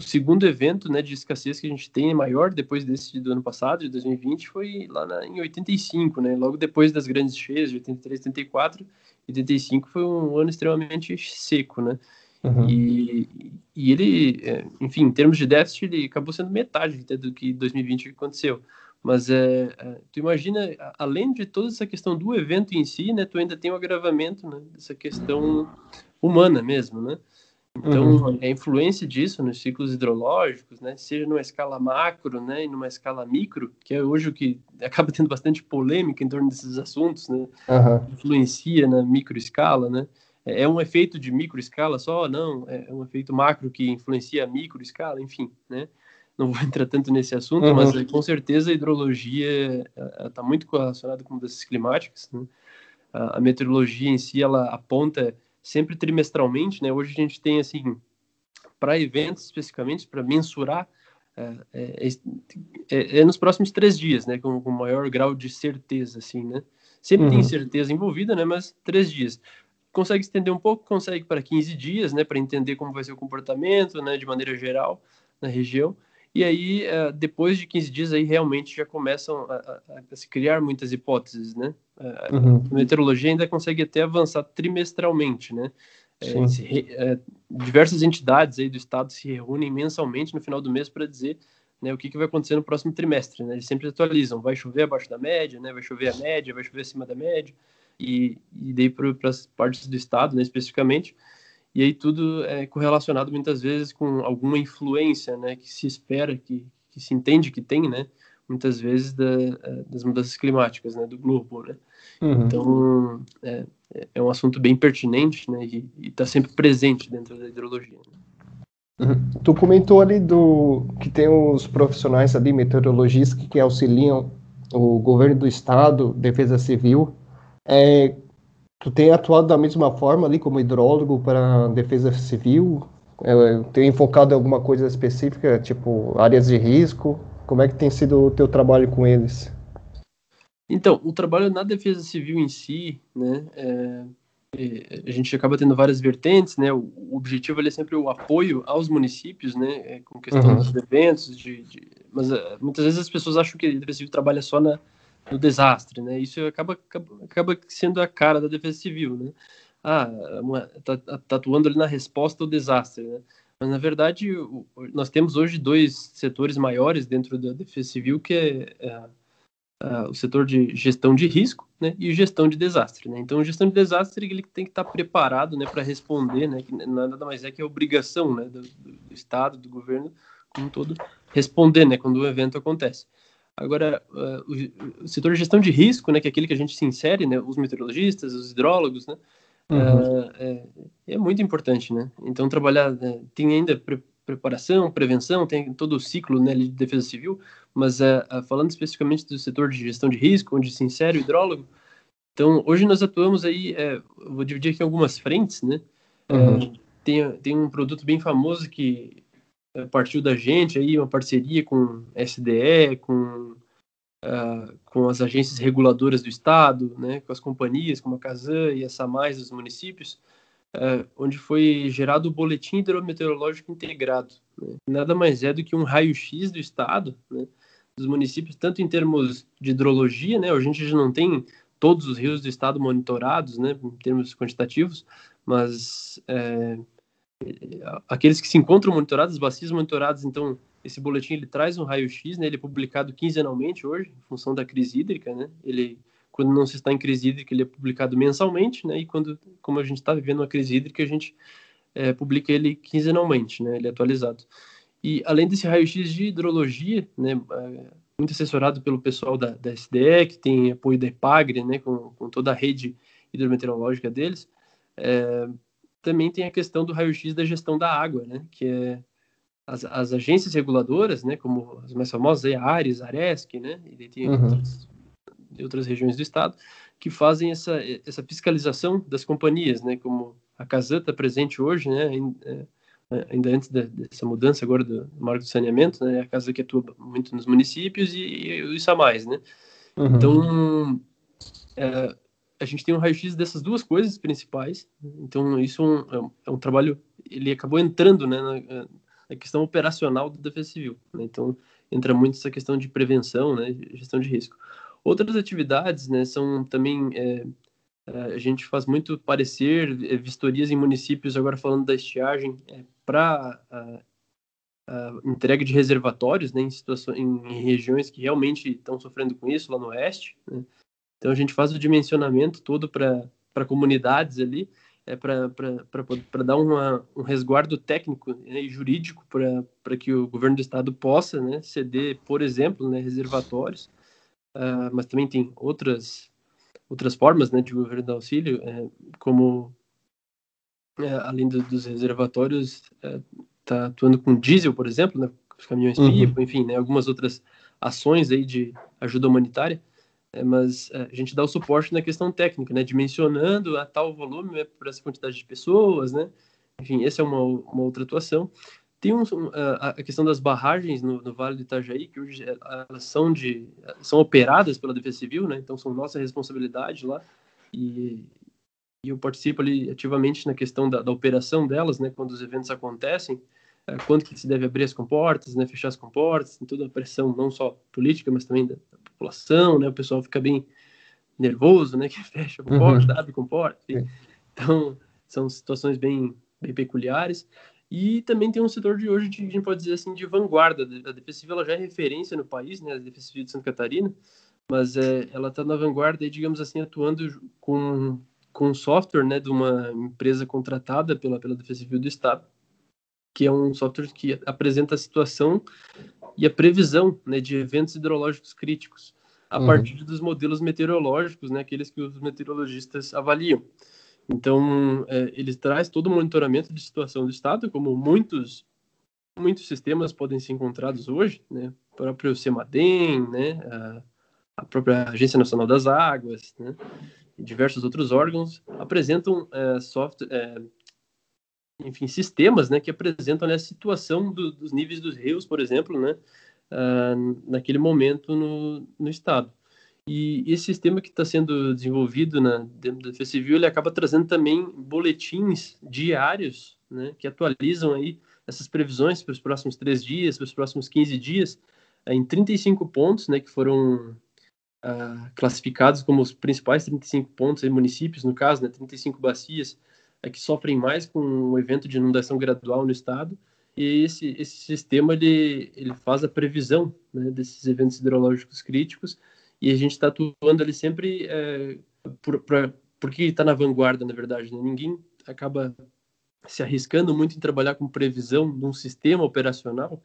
o segundo evento né, de escassez que a gente tem maior depois desse do ano passado, de 2020, foi lá na, em 85, né? Logo depois das grandes cheias, de 83, 84, 85 foi um ano extremamente seco, né? Uhum. E, e ele, é, enfim, em termos de déficit, ele acabou sendo metade do que 2020 aconteceu. Mas é, é, tu imagina, além de toda essa questão do evento em si, né, tu ainda tem o agravamento né, dessa questão humana mesmo, né? Então, uhum. a influência disso nos ciclos hidrológicos, né, seja numa escala macro, né, e numa escala micro, que é hoje o que acaba tendo bastante polêmica em torno desses assuntos, né, uhum. influencia na microescala, né, é, é um efeito de microescala só? Não, é um efeito macro que influencia a microescala, enfim, né, não vou entrar tanto nesse assunto, uhum. mas é, com certeza a hidrologia está muito correlacionada com mudanças climáticas, né, a, a meteorologia em si, ela aponta sempre trimestralmente, né? Hoje a gente tem assim para eventos especificamente para mensurar é, é, é, é, nos próximos três dias, né? Com, com maior grau de certeza, assim, né? Sempre uhum. tem certeza envolvida, né? Mas três dias consegue estender um pouco, consegue para 15 dias, né? Para entender como vai ser o comportamento, né? De maneira geral na região. E aí, é, depois de 15 dias, aí realmente já começam a, a, a se criar muitas hipóteses, né? É, uhum. A meteorologia ainda consegue até avançar trimestralmente, né? É, se, é, diversas entidades aí do estado se reúnem mensalmente no final do mês para dizer né, o que, que vai acontecer no próximo trimestre. Né? Eles sempre atualizam, vai chover abaixo da média, né? vai chover a média, vai chover acima da média, e, e daí para as partes do estado, né, especificamente, e aí tudo é correlacionado muitas vezes com alguma influência, né, que se espera, que, que se entende que tem, né, muitas vezes da, é, das mudanças climáticas, né, do globo, né. Uhum. Então é, é um assunto bem pertinente, né, e está sempre presente dentro da hidrologia. Né? Uhum. Tu comentou ali do que tem os profissionais ali meteorologistas que, que auxiliam o governo do estado, defesa civil. É, Tu tem atuado da mesma forma ali como hidrólogo para defesa civil? É, tem focado em alguma coisa específica, tipo áreas de risco? Como é que tem sido o teu trabalho com eles? Então, o trabalho na defesa civil em si, né, é, é, a gente acaba tendo várias vertentes, né, o, objetivo é sempre o apoio aos municípios, né, é, com questão uhum. dos eventos, de, de mas muitas vezes as pessoas acham que a defesa civil trabalha só na, no desastre, né? Isso acaba, acaba sendo a cara da defesa civil, né? Ah, tá, tá atuando ali na resposta ao desastre, né? Mas, na verdade, nós temos hoje dois setores maiores dentro da defesa civil, que é, é, é o setor de gestão de risco né, e gestão de desastre. Né? Então, gestão de desastre ele tem que estar preparado né, para responder, né, que nada mais é que a obrigação né, do, do, Estado, do governo, como um todo, responder né, quando o evento acontece. Agora, uh, o, setor de gestão de risco, né, que é aquele que a gente se insere, né, os meteorologistas, os hidrólogos, né, uhum. uh, é, é, muito importante, né? Então, trabalhar, né, tem ainda pre preparação, prevenção, tem todo o ciclo né, de defesa civil, mas uh, falando especificamente do setor de gestão de risco, onde se insere o hidrólogo, então, hoje nós atuamos aí, é, vou dividir aqui algumas frentes, né? Uhum. tem, tem um produto bem famoso que é, partiu da gente aí uma parceria com SDE, com uh, com as agências reguladoras do estado, né, com as companhias como a Casan e a Samais dos municípios, uh, onde foi gerado o boletim hidrometeorológico integrado. Né? Nada mais é do que um raio-x do estado, né, dos municípios, tanto em termos de hidrologia, né, a gente já não tem todos os rios do estado monitorados, né, em termos quantitativos, mas é, aqueles que se encontram monitorados, as bacias monitoradas, então esse boletim ele traz um raio-x, né? Ele é publicado quinzenalmente hoje, em função da crise hídrica, né? Ele quando não se está em crise hídrica, ele é publicado mensalmente, né? E quando, como a gente está vivendo uma crise hídrica, a gente é, publica ele quinzenalmente, né? Ele é atualizado. E além desse raio-x de hidrologia, né? É, muito assessorado pelo pessoal da, da SDE, que tem apoio da EPAGRE, né? Com, com toda a rede hidrometeorológica deles. É, também tem a questão do raio-x da gestão da água, né? Que é as, as agências reguladoras, né? Como as mais famosas, a Ares, a Aresc, né? E tem uhum. outras, outras regiões do estado que fazem essa, essa fiscalização das companhias, né? Como a Casan está presente hoje, né? É, ainda antes dessa mudança agora do marco do saneamento, né? A Casan que atua muito nos municípios e, e isso a mais, né? Uhum. Então, é, a gente tem um raio-x dessas duas coisas principais. Então, isso é um, é um, trabalho, ele acabou entrando, né? Na, na questão operacional da defesa civil. Né? Então, entra muito essa questão de prevenção, né? Gestão de risco. Outras atividades, né? São também é, é, a gente faz muito parecer é, vistorias em municípios, agora falando da estiagem, é, para entrega de reservatórios né, em, situações, em regiões que realmente estão sofrendo com isso, lá no oeste. Né? Então a gente faz o dimensionamento todo para comunidades ali, é, para dar uma, um resguardo técnico né, e jurídico para que o governo do estado possa né, ceder, por exemplo, né, reservatórios, uh, mas também tem outras outras formas né, de governo de auxílio, é, como é, além do, dos reservatórios, está é, atuando com diesel, por exemplo, né, os caminhões uhum. pipa, enfim, né, algumas outras ações aí de ajuda humanitária, mas é, a gente dá o suporte na questão técnica, né, dimensionando a tal volume né, por essa quantidade de pessoas, né, enfim, essa é uma, uma outra atuação. Tem um, a, questão das barragens no, no, Vale do Itajaí, que hoje é, elas são, de, são operadas pela Defesa Civil, né? então são nossa responsabilidade lá, e, e eu participo ali ativamente na questão da, da, operação delas, né? quando os eventos acontecem, é, quando que se deve abrir as comportas, né? fechar as comportas, toda a pressão, não só política, mas também da população, né? o pessoal fica bem nervoso, né? que fecha a comporta, uhum. abre a comporta, então são situações bem, bem peculiares. E também tem um setor de hoje, de, a gente pode dizer assim, de vanguarda. A Defesa Civil ela já é referência no país, né, a Defesa Civil de Santa Catarina, mas é, ela está na vanguarda, digamos assim, atuando com, com um software né, de uma empresa contratada pela, pela Defesa Civil do Estado, que é um software que apresenta a situação e a previsão né, de eventos hidrológicos críticos a uhum. partir dos modelos meteorológicos, né, aqueles que os meteorologistas avaliam. Então, é, ele traz todo o monitoramento de situação do Estado, como muitos muitos sistemas podem ser encontrados hoje, né? O próprio CEMADEM, né? A, a própria Agência Nacional das Águas, né? E diversos outros órgãos apresentam é, software, é, enfim, sistemas, né? Que apresentam né, a situação do, dos níveis dos rios, por exemplo, né? Uh, naquele momento no, no Estado. E esse sistema que está sendo desenvolvido na, dentro da Defesa Civil, ele acaba trazendo também boletins diários, né, que atualizam aí essas previsões para os próximos três dias, para os próximos 15 dias, em 35 pontos, né, que foram ah, classificados como os principais 35 pontos, aí, municípios, no caso, né, 35 bacias, é, que sofrem mais com o evento de inundação gradual no estado, e esse, esse sistema ele, ele faz a previsão né, desses eventos hidrológicos críticos e a gente está atuando ali sempre é, por, pra, porque está na vanguarda, na verdade. Né? Ninguém acaba se arriscando muito em trabalhar com previsão de um sistema operacional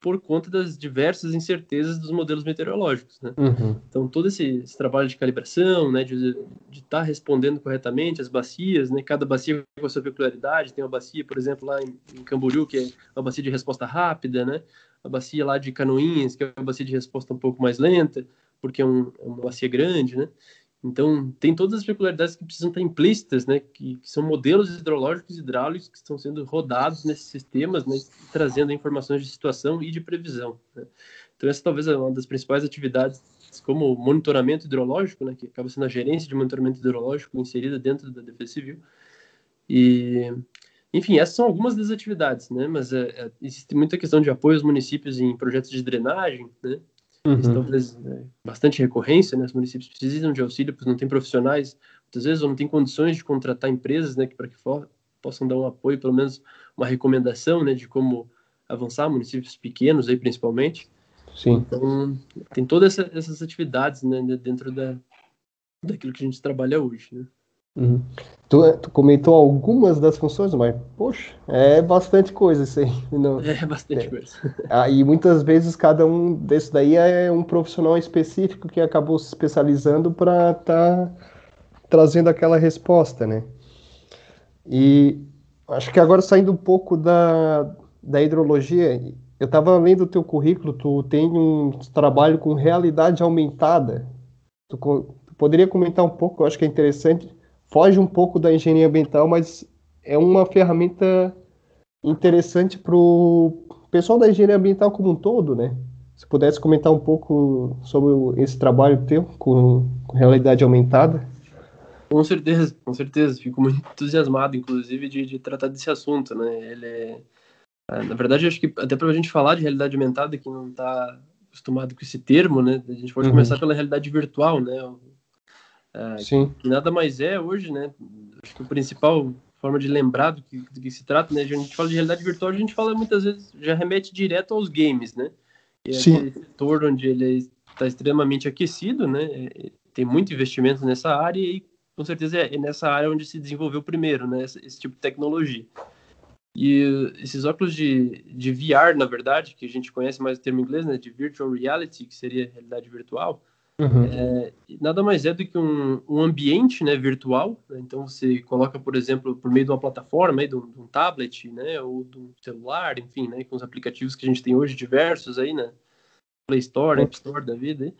por conta das diversas incertezas dos modelos meteorológicos, né? Uhum. Então todo esse, esse, trabalho de calibração, né, de estar tá respondendo corretamente as bacias, né, cada bacia com a sua peculiaridade, tem uma bacia, por exemplo, lá em, em Camboriú que é uma bacia de resposta rápida, né, a bacia lá de Canoinhas que é uma bacia de resposta um pouco mais lenta, porque é, um, é uma bacia grande, né? Então, tem todas as peculiaridades que precisam estar implícitas, né? Que, que, são modelos hidrológicos e hidráulicos que estão sendo rodados nesses sistemas, né? Trazendo informações de situação e de previsão. Né? Então, essa talvez é uma das principais atividades, como monitoramento hidrológico, né? Que acaba sendo a gerência de monitoramento hidrológico inserida dentro da Defesa Civil. E, enfim, essas são algumas das atividades, né? Mas é, é, existe muita questão de apoio aos municípios em projetos de drenagem, né? Uhum. talvez é, bastante recorrência, né? Os municípios precisam de auxílio, porque não tem profissionais, muitas vezes, ou não tem condições de contratar empresas, né? Que para que for, possam dar um apoio, pelo menos uma recomendação, né? De como avançar, municípios pequenos aí principalmente. Sim. Então, tem todas essa, essas atividades, né? Dentro da, daquilo que a gente trabalha hoje, né? Uhum. Tu, tu, comentou algumas das funções, mas, poxa, é bastante coisa isso aí. Não, é bastante é. coisa. Ah, e muitas vezes cada um desses daí é um profissional específico que acabou se especializando para estar tá trazendo aquela resposta, né? E acho que agora saindo um pouco da, da hidrologia, eu estava lendo o teu currículo, tu tem um trabalho com realidade aumentada. Tu, tu poderia comentar um pouco, eu acho que é interessante foge um pouco da engenharia ambiental, mas é uma ferramenta interessante para o pessoal da engenharia ambiental como um todo, né? Se pudesse comentar um pouco sobre esse trabalho teu com, com realidade aumentada. Com certeza, com certeza. Fico muito entusiasmado, inclusive, de, de tratar desse assunto, né? Ele é... Ah, na verdade, acho que até para a gente falar de realidade aumentada, que não está acostumado com esse termo, né? A gente pode uhum. começar pela realidade virtual, né? É, Sim. Que nada mais é hoje, né? Acho que o principal forma de lembrar do que, do que se trata, né? A gente fala de realidade virtual, a gente fala muitas vezes, já remete direto aos games, né? E é Sim. aquele setor onde ele está extremamente aquecido, né? É, tem muito investimento nessa área e com certeza é nessa área onde se desenvolveu primeiro, né? Esse, esse tipo de tecnologia. E esses óculos de, de VR, na verdade, que a gente conhece mais o termo inglês, né? De Virtual Reality, que seria realidade virtual, Uhum. É, nada mais é do que um, um ambiente né, virtual. Né? Então você coloca, por exemplo, por meio de uma plataforma, aí, de, um, de um tablet, né, ou de um celular, enfim, né, com os aplicativos que a gente tem hoje diversos aí, né, Play Store, App Store da vida.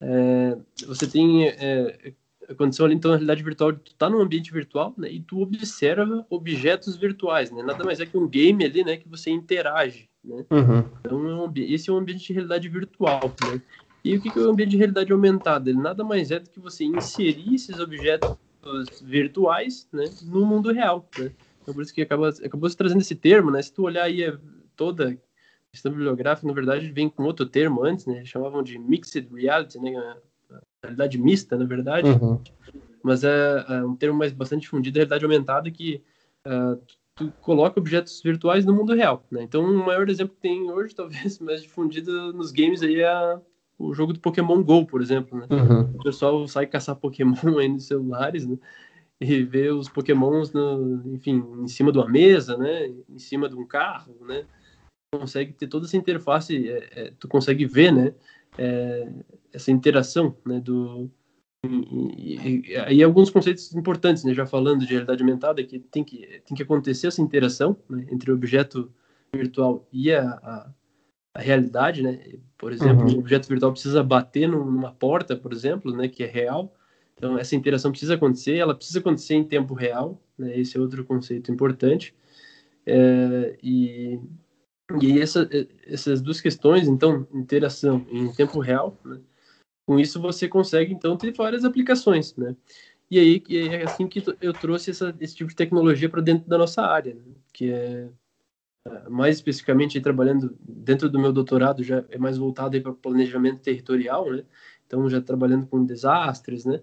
É, você tem é, a condição ali, então, na realidade virtual, tu tá num ambiente virtual, né, e tu observa objetos virtuais, né, nada mais é que um game ali, né, que você interage, né. Uhum. Então, é esse é um ambiente de realidade virtual, né. E o que é o ambiente de realidade aumentada? Ele nada mais é do que você inserir esses objetos virtuais né, no mundo real. Né? Então, por isso que acaba, acabou se trazendo esse termo, né? Se tu olhar aí é toda a questão bibliográfica, na verdade, vem com outro termo antes, né? Chamavam de mixed reality, né? realidade mista, na verdade. Uhum. Mas é, é, um termo mais bastante difundido, a realidade aumentada, que uh, tu, tu, coloca objetos virtuais no mundo real, né? Então, o maior exemplo que tem hoje, talvez mais difundido nos games aí, é a o jogo do Pokémon GO, por exemplo, né? Uhum. O pessoal sai caçar Pokémon aí nos celulares, né? E vê os Pokémons, no, enfim, em cima de uma mesa, né? Em cima de um carro, né? Consegue ter toda essa interface, é, é, tu consegue ver, né? É, essa interação, né? Do, e, e, aí alguns conceitos importantes, né? Já falando de realidade aumentada, que tem que, tem que acontecer essa interação né? entre o objeto virtual e a, a a realidade, né? Por exemplo, uhum. o objeto virtual precisa bater numa porta, por exemplo, né, que é real. Então essa interação precisa acontecer, ela precisa acontecer em tempo real, né? Esse é outro conceito importante. É, e e essa, essas duas questões, então, interação em tempo real, né? com isso você consegue, então, ter várias aplicações, né? E aí, é assim que eu trouxe essa, esse tipo de tecnologia para dentro da nossa área, né? que é mais especificamente trabalhando dentro do meu doutorado já é mais voltado para planejamento territorial, né? Então já trabalhando com desastres, né?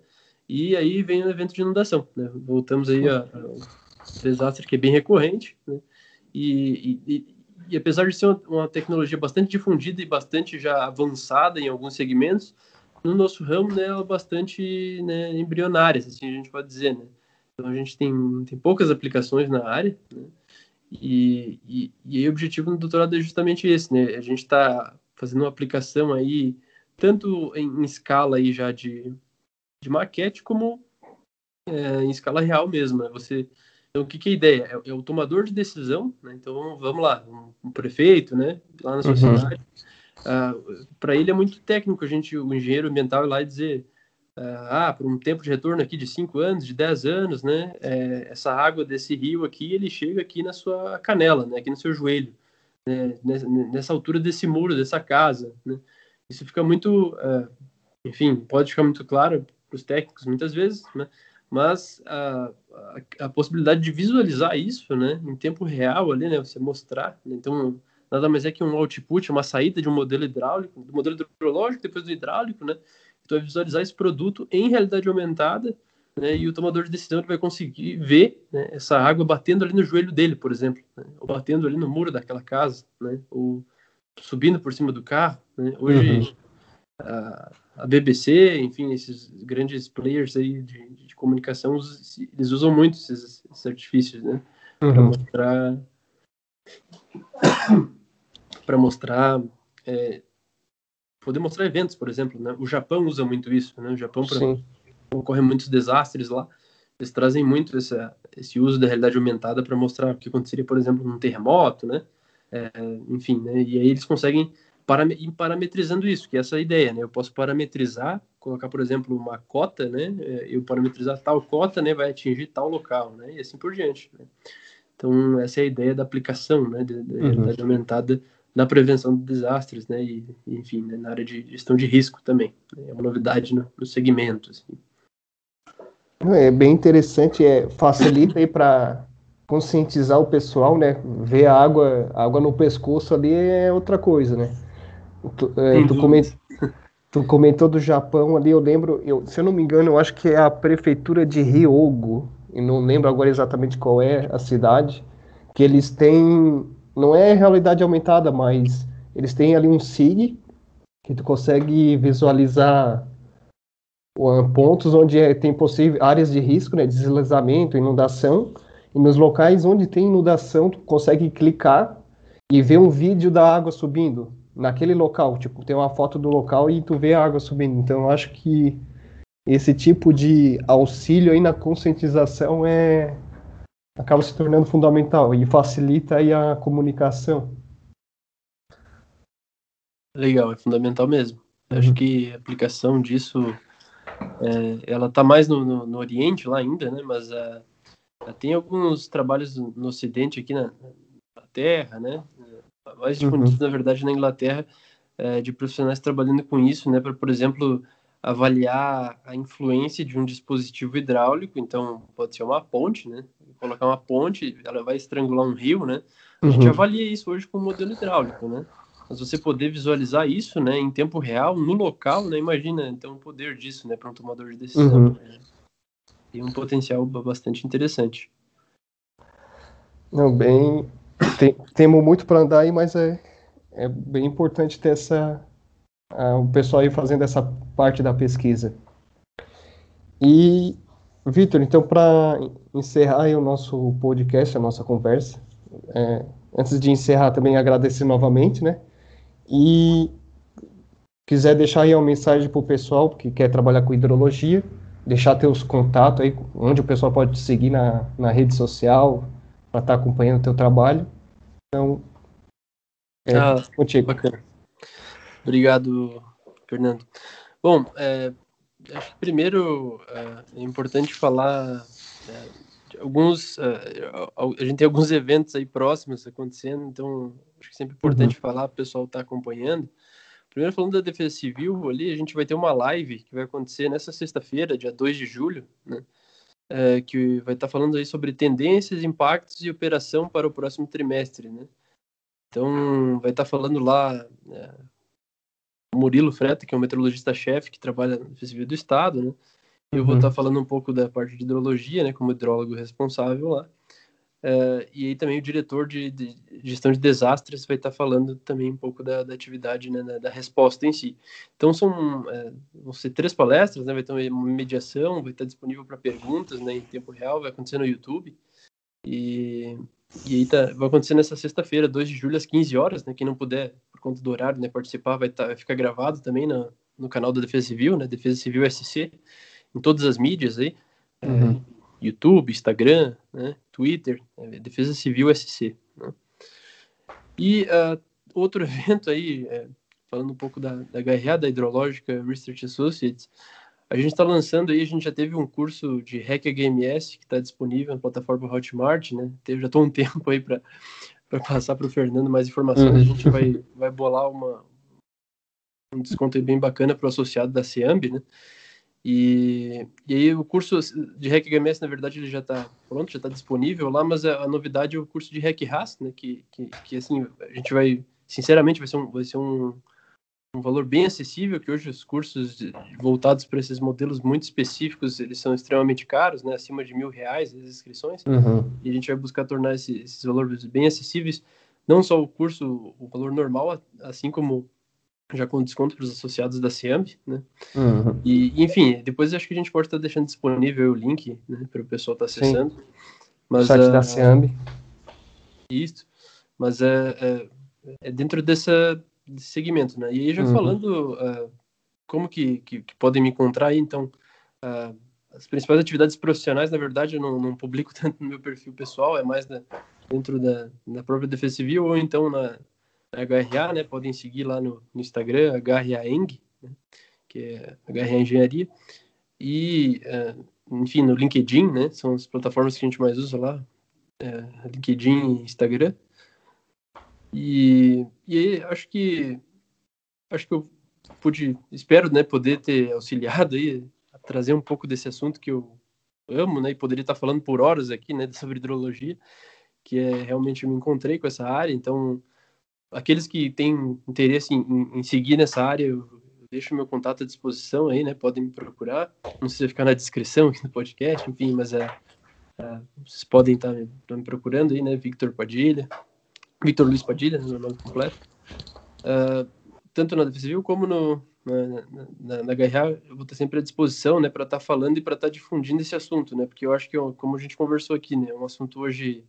E aí vem o evento de inundação, né? Voltamos aí a, a desastre que é bem recorrente, né? E, e, e apesar de ser uma, uma, tecnologia bastante difundida e bastante já avançada em alguns segmentos, no nosso ramo, né, ela é bastante né, embrionária, assim a gente pode dizer, né? Então a gente tem, tem poucas aplicações na área, né? E, e, e aí o objetivo do doutorado é justamente esse, né? A gente está fazendo uma aplicação aí, tanto em, em, escala aí já de, de maquete, como é, em escala real mesmo, né? Você, então, o que, que é a ideia? É, é o tomador de decisão, né? Então, vamos lá, um, um prefeito, né? Lá na sua uhum. cidade. Uh, Para ele é muito técnico a gente, o engenheiro ambiental, ir lá e dizer ah, por um tempo de retorno aqui de 5 anos, de 10 anos, né? É, essa água desse rio aqui, ele chega aqui na sua canela, né? Aqui no seu joelho, né? nessa, nessa altura desse muro, dessa casa, né? Isso fica muito, uh, enfim, pode ficar muito claro para os técnicos muitas vezes, né? Mas a, a, a, possibilidade de visualizar isso, né? Em tempo real ali, né? Você mostrar, né? então nada mais é que um output, uma saída de um modelo hidráulico, do modelo hidrológico, depois do hidráulico, né? Tu vai visualizar esse produto em realidade aumentada, né, e o tomador de decisão vai conseguir ver né, essa água batendo ali no joelho dele, por exemplo, né, ou batendo ali no muro daquela casa, né, ou subindo por cima do carro. Né. Hoje, uhum. a, a, BBC, enfim, esses grandes players aí de, de comunicação, eles usam muito esses, esses artifícios, né, uhum. para mostrar para mostrar é, poder mostrar eventos, por exemplo, né? O Japão usa muito isso, né? O Japão pra, ocorre muitos desastres lá. Eles trazem muito esse, esse uso da realidade aumentada para mostrar o que aconteceria, por exemplo, num terremoto, né? É, enfim, né? E aí eles conseguem parametrizando isso, que é essa ideia, né? Eu posso parametrizar, colocar, por exemplo, uma cota, né? É, eu parametrizar tal cota, né? Vai atingir tal local, né? E assim por diante. Né? Então, essa é a ideia da aplicação, né? Da, da uhum. realidade aumentada na prevenção de desastres, né? E, enfim, né? na área de gestão de risco também. Né? É uma novidade no, no segmento, assim. É bem interessante, é, facilita aí para conscientizar o pessoal, né? Ver a água, a água no pescoço ali é outra coisa, né? Tu, é, tu, coment, tu, comentou do Japão ali, eu lembro, eu, se eu não me engano, eu acho que é a prefeitura de Ryogo, e não lembro agora exatamente qual é a cidade, que eles têm, não é realidade aumentada, mas eles têm ali um SIG, que tu consegue visualizar pontos onde é, tem possível áreas de risco, né, deslizamento, inundação, e nos locais onde tem inundação, tu consegue clicar e ver um vídeo da água subindo naquele local. Tipo, tem uma foto do local e tu vê a água subindo. Então, eu acho que esse tipo de auxílio aí na conscientização é acaba se tornando fundamental e facilita aí a comunicação. Legal, é fundamental mesmo. Uhum. Acho que a aplicação disso, é, ela está mais no, no, no, Oriente lá ainda, né? Mas uh, tem alguns trabalhos no Ocidente aqui na, na Terra, né? Mais disponíveis, uhum. na verdade, na Inglaterra, é, de profissionais trabalhando com isso, né? Para, por exemplo, avaliar a influência de um dispositivo hidráulico. Então, pode ser uma ponte, né? Colocar uma ponte, ela vai estrangular um rio, né? A gente uhum. avalia isso hoje com o modelo hidráulico, né? Mas você poder visualizar isso, né, em tempo real, no local, né? Imagina, então, o poder disso, né, para um tomador de decisão. Uhum. Né? tem um potencial bastante interessante. Não, bem. Tem, temos muito para andar aí, mas é, é bem importante ter essa. o pessoal aí fazendo essa parte da pesquisa. E, Vitor, então, para encerrar o nosso podcast, a nossa conversa, é, antes de encerrar, também agradecer novamente, né? E quiser deixar aí uma mensagem para o pessoal que quer trabalhar com hidrologia, deixar teus contatos aí, onde o pessoal pode te seguir na, na rede social, para estar tá acompanhando o teu trabalho. Então, é ah, contigo. Bacana. Obrigado, Fernando. Bom, é, acho que primeiro é, é importante falar é, de alguns. É, a gente tem alguns eventos aí próximos acontecendo, então acho que é sempre importante uhum. falar, o pessoal está acompanhando. Primeiro, falando da Defesa Civil, ali a gente vai ter uma live que vai acontecer nessa sexta-feira, dia 2 de julho, né? É, que vai estar tá falando aí sobre tendências, impactos e operação para o próximo trimestre, né? Então, vai estar tá falando lá é, Murilo Freta, que é um meteorologista-chefe que trabalha Defesa Civil do Estado, né? Eu uhum. vou estar tá falando um pouco da parte de hidrologia, né, como hidrólogo responsável lá. Uh, e aí também o diretor de, de, gestão de desastres vai estar falando também um pouco da, da atividade, né, da, da, resposta em si. Então são uh, vão ser três palestras, né, vai ter uma mediação, vai estar disponível para perguntas, né, em tempo real, vai acontecer no YouTube. E, e aí tá, vai acontecer nessa sexta-feira, 2 de julho, às 15 horas, né, quem não puder, por conta do horário, né, participar, vai, tá, vai ficar gravado também no, no canal da Defesa Civil, né, Defesa Civil SC, em todas as mídias aí. Uhum. Uh, YouTube, Instagram, né, Twitter, né, Defesa Civil SC. Né? E uh, outro evento aí, é, falando um pouco da, da HRA, da Hidrológica Research Associates, a gente está lançando aí, a gente já teve um curso de Hack HMS que está disponível na plataforma Hotmart, né? Teve, já estou um tempo aí para passar para o Fernando mais informações. Uhum. A gente vai, vai bolar uma, um desconto bem bacana para o associado da CEAMB, né? E, e aí o curso de Hack HMS, na verdade, ele já está pronto, já está disponível lá, mas a, a, novidade é o curso de Hack RAS, né, que, que, que, assim, a gente vai, sinceramente, vai ser um, vai ser um, um valor bem acessível, que hoje os cursos voltados para esses modelos muito específicos, eles são extremamente caros, né, acima de mil reais as inscrições, uhum. e a gente vai buscar tornar esse, esses valores bem acessíveis, não só o curso, o valor normal, assim como já com desconto para os associados da CIAMB, né? Uhum. E, enfim, depois acho que a gente pode estar deixando disponível o link, né, para o pessoal estar tá acessando. Sim. Mas, o site uh, da CIAMB. Isso, mas é, é, é, dentro dessa, desse segmento, né? E aí já uhum. falando uh, como que, que, que, podem me encontrar aí, então, uh, as principais atividades profissionais, na verdade, eu não, não publico tanto no meu perfil pessoal, é mais da, dentro da, da própria Defesa Civil ou então na HRA, né? Podem seguir lá no, no Instagram, HRAEng, né? que é HRA Engenharia. E, uh, enfim, no LinkedIn, né? São as plataformas que a gente mais usa lá, é, LinkedIn e Instagram. E, e acho que acho que eu pude, espero, né, poder ter auxiliado aí a trazer um pouco desse assunto que eu amo, né, e poderia estar falando por horas aqui, né, sobre hidrologia, que é realmente eu me encontrei com essa área, então aqueles que têm interesse em, em seguir nessa área, eu, eu deixo meu contato à disposição aí, né, podem me procurar, não sei se vai ficar na descrição aqui do podcast, enfim, mas é, é vocês podem estar me, estar me procurando aí, né, Victor Padilha, Victor Luiz Padilha, meu nome completo. Uh, tanto na Defesa como no, na, na, na eu vou estar sempre à disposição, né, para estar tá falando e para estar tá difundindo esse assunto, né, porque eu acho que, como a gente conversou aqui, né, é um assunto hoje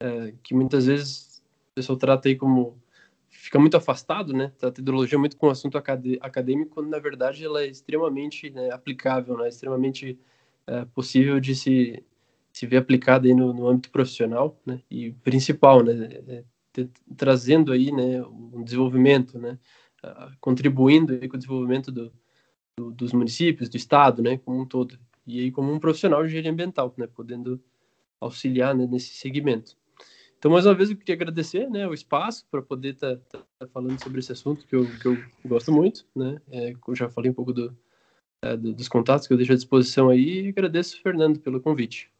é, que muitas vezes o pessoal trata aí como fica muito afastado, né, trata ideologia muito com um assunto acadêmico, quando na verdade ela é extremamente né, aplicável, né, extremamente é, possível de se se ver aplicada aí no, no âmbito profissional, né, e principal, né, é trazendo aí, né, um desenvolvimento, né, contribuindo com o desenvolvimento do, do, dos municípios, do estado, né, como um todo. E aí como um profissional de engenharia ambiental, né, podendo auxiliar né, nesse segmento. Então, mais uma vez, eu queria agradecer né, o espaço para poder estar tá, tá falando sobre esse assunto que eu, que eu gosto muito. Né? É, eu já falei um pouco do, é, dos contatos que eu deixo à disposição aí e agradeço, Fernando, pelo convite.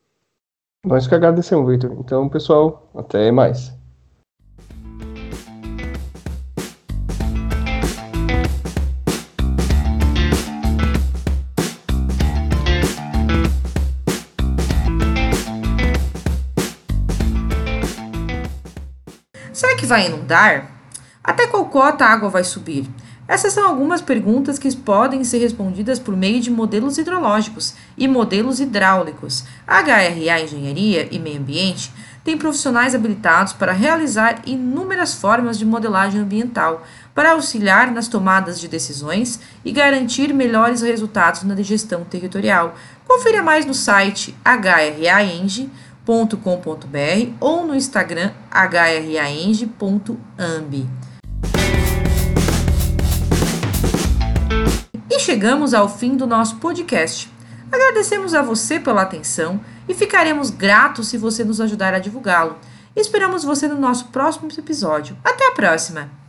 Nós que agradecemos, Victor. Então, pessoal, até mais. Que vai inundar? Até qual cota a água vai subir? Essas são algumas perguntas que podem ser respondidas por meio de modelos hidrológicos e modelos hidráulicos. A HRA Engenharia e Meio Ambiente tem profissionais habilitados para realizar inúmeras formas de modelagem ambiental, para auxiliar nas tomadas de decisões e garantir melhores resultados na gestão territorial. Confira mais no site HRAENG.com hraeng.com.br ou no Instagram hraeng.amb. E chegamos ao fim do nosso podcast. Agradecemos a você pela atenção e ficaremos gratos se você nos ajudar a divulgá-lo. Esperamos você no nosso próximo episódio. Até a próxima!